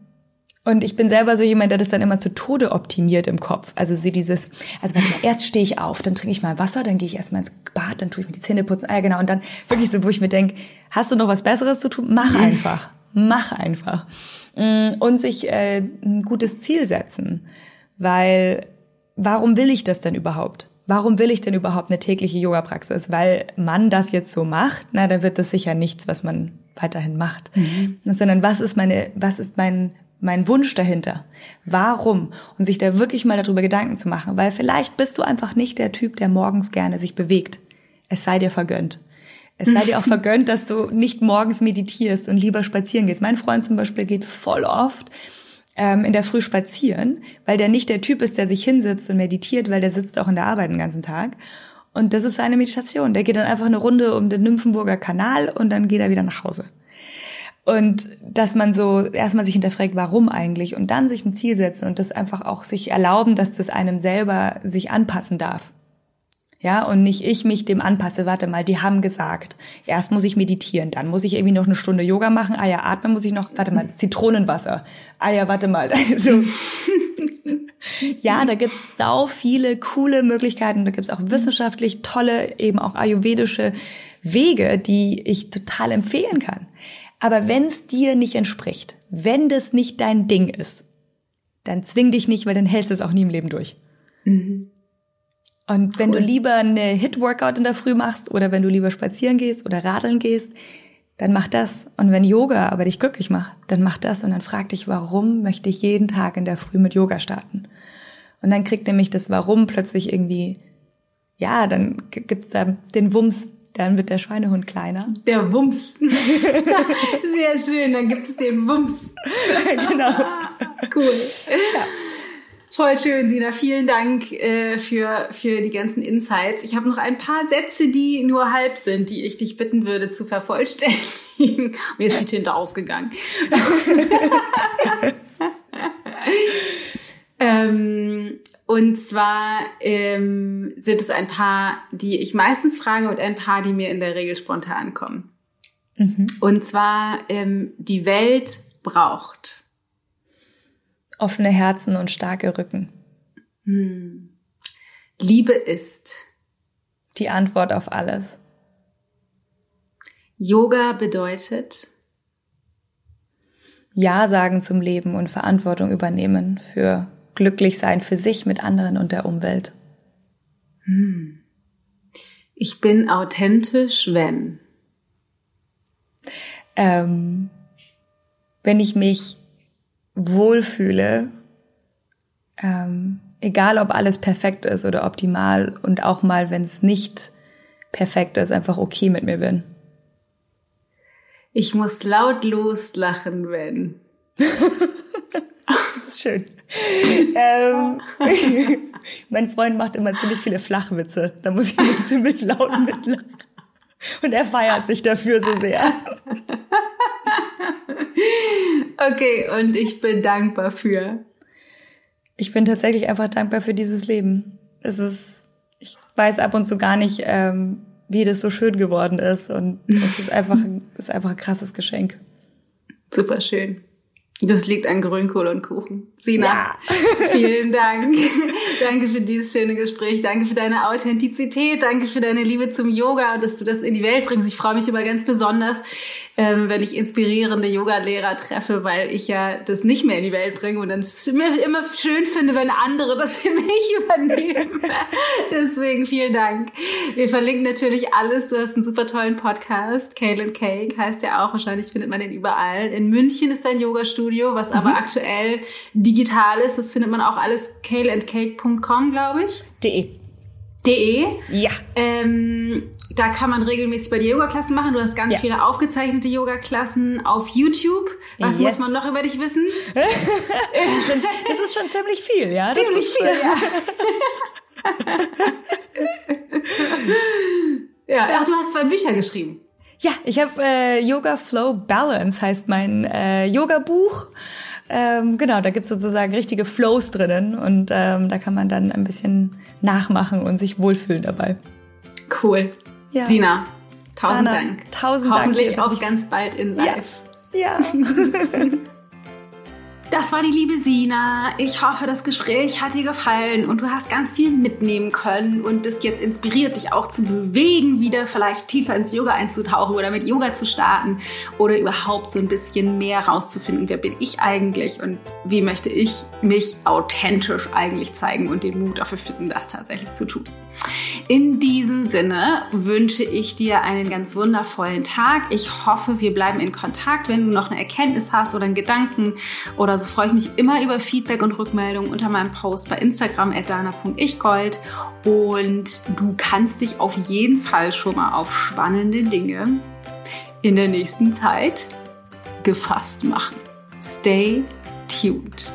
und ich bin selber so jemand, der das dann immer zu Tode optimiert im Kopf. Also sie dieses, also warte mal, erst stehe ich auf, dann trinke ich mal Wasser, dann gehe ich erstmal ins Bad, dann tue ich mir die Zähne putzen, ah, ja genau, und dann wirklich so, wo ich mir denke, hast du noch was Besseres zu tun? Mach einfach, mach einfach. Mm, und sich äh, ein gutes Ziel setzen, weil warum will ich das denn überhaupt? Warum will ich denn überhaupt eine tägliche Yoga-Praxis? Weil man das jetzt so macht, na, dann wird das sicher nichts, was man weiterhin macht. Mhm. Sondern was ist meine, was ist mein mein Wunsch dahinter. Warum? Und sich da wirklich mal darüber Gedanken zu machen, weil vielleicht bist du einfach nicht der Typ, der morgens gerne sich bewegt. Es sei dir vergönnt. Es sei dir auch vergönnt, dass du nicht morgens meditierst und lieber spazieren gehst. Mein Freund zum Beispiel geht voll oft ähm, in der Früh spazieren, weil der nicht der Typ ist, der sich hinsetzt und meditiert, weil der sitzt auch in der Arbeit den ganzen Tag. Und das ist seine Meditation. Der geht dann einfach eine Runde um den Nymphenburger Kanal und dann geht er wieder nach Hause. Und dass man so erstmal sich hinterfragt, warum eigentlich und dann sich ein Ziel setzen und das einfach auch sich erlauben, dass das einem selber sich anpassen darf. Ja, und nicht ich mich dem anpasse. Warte mal, die haben gesagt, erst muss ich meditieren, dann muss ich irgendwie noch eine Stunde Yoga machen. Ah ja, atmen muss ich noch, warte mal, Zitronenwasser. Ah ja, warte mal. Also, ja, da gibt's sau viele coole Möglichkeiten. Da gibt's auch wissenschaftlich tolle, eben auch ayurvedische Wege, die ich total empfehlen kann. Aber wenn es dir nicht entspricht, wenn das nicht dein Ding ist, dann zwing dich nicht, weil dann hältst du es auch nie im Leben durch. Mhm. Und wenn cool. du lieber eine Hit-Workout in der Früh machst oder wenn du lieber spazieren gehst oder radeln gehst, dann mach das. Und wenn Yoga aber dich glücklich macht, dann mach das und dann frag dich, warum möchte ich jeden Tag in der Früh mit Yoga starten? Und dann kriegt nämlich das Warum plötzlich irgendwie, ja, dann gibt's da den Wumms, dann wird der Schweinehund kleiner. Der Wumms. Sehr schön, dann gibt es den Wumms. genau. cool. Ja. Voll schön, Sina. Vielen Dank äh, für, für die ganzen Insights. Ich habe noch ein paar Sätze, die nur halb sind, die ich dich bitten würde zu vervollständigen. Mir ist die Tinte ausgegangen. ähm, und zwar ähm, sind es ein paar, die ich meistens frage und ein paar, die mir in der Regel spontan kommen. Mhm. Und zwar, ähm, die Welt braucht. Offene Herzen und starke Rücken. Hm. Liebe ist. Die Antwort auf alles. Yoga bedeutet. Ja sagen zum Leben und Verantwortung übernehmen für glücklich sein für sich, mit anderen und der Umwelt. Hm. Ich bin authentisch, wenn. Ähm, wenn ich mich wohlfühle, ähm, egal ob alles perfekt ist oder optimal und auch mal, wenn es nicht perfekt ist, einfach okay mit mir bin. Ich muss lautlos lachen, wenn. schön ähm, mein Freund macht immer ziemlich viele Flachwitze. Da muss ich ziemlich laut mitlachen. Und er feiert sich dafür so sehr. Okay, und ich bin dankbar für. Ich bin tatsächlich einfach dankbar für dieses Leben. Es ist, ich weiß ab und zu gar nicht, ähm, wie das so schön geworden ist. Und es ist einfach, es ist einfach ein krasses Geschenk. Super schön. Das liegt an Grünkohl und Kuchen. Sina, ja. vielen Dank. danke für dieses schöne Gespräch. Danke für deine Authentizität. Danke für deine Liebe zum Yoga und dass du das in die Welt bringst. Ich freue mich immer ganz besonders, ähm, wenn ich inspirierende Yoga-Lehrer treffe, weil ich ja das nicht mehr in die Welt bringe und dann immer, immer schön finde, wenn andere das für mich übernehmen. Deswegen vielen Dank. Wir verlinken natürlich alles. Du hast einen super tollen Podcast. Kale Cake heißt ja auch. Wahrscheinlich findet man den überall. In München ist dein Yoga-Studio, was mhm. aber aktuell digital ist. Das findet man auch alles kaleandcake.com, glaube ich. De. De. Ja. Ähm, da kann man regelmäßig bei dir Yoga-Klassen machen. Du hast ganz ja. viele aufgezeichnete Yoga-Klassen auf YouTube. Was yes. muss man noch über dich wissen? das ist schon ziemlich viel, ja. Ziemlich ist, viel, äh, ja. ja. Ach, du hast zwei Bücher geschrieben. Ja, ich habe äh, Yoga Flow Balance heißt mein äh, Yoga-Buch. Ähm, genau, da gibt's sozusagen richtige Flows drinnen und ähm, da kann man dann ein bisschen nachmachen und sich wohlfühlen dabei. Cool. Ja. Sina, tausend Anna, Dank. Tausend Hoffentlich Dank. auch ganz bald in live. Ja. ja. Das war die liebe Sina. Ich hoffe, das Gespräch hat dir gefallen und du hast ganz viel mitnehmen können und bist jetzt inspiriert, dich auch zu bewegen, wieder vielleicht tiefer ins Yoga einzutauchen oder mit Yoga zu starten oder überhaupt so ein bisschen mehr rauszufinden, wer bin ich eigentlich und wie möchte ich mich authentisch eigentlich zeigen und den Mut dafür finden, das tatsächlich zu tun. In diesem Sinne wünsche ich dir einen ganz wundervollen Tag. Ich hoffe, wir bleiben in Kontakt. Wenn du noch eine Erkenntnis hast oder einen Gedanken oder so, freue ich mich immer über Feedback und Rückmeldungen unter meinem Post bei Instagram dana.ichgold. Und du kannst dich auf jeden Fall schon mal auf spannende Dinge in der nächsten Zeit gefasst machen. Stay tuned.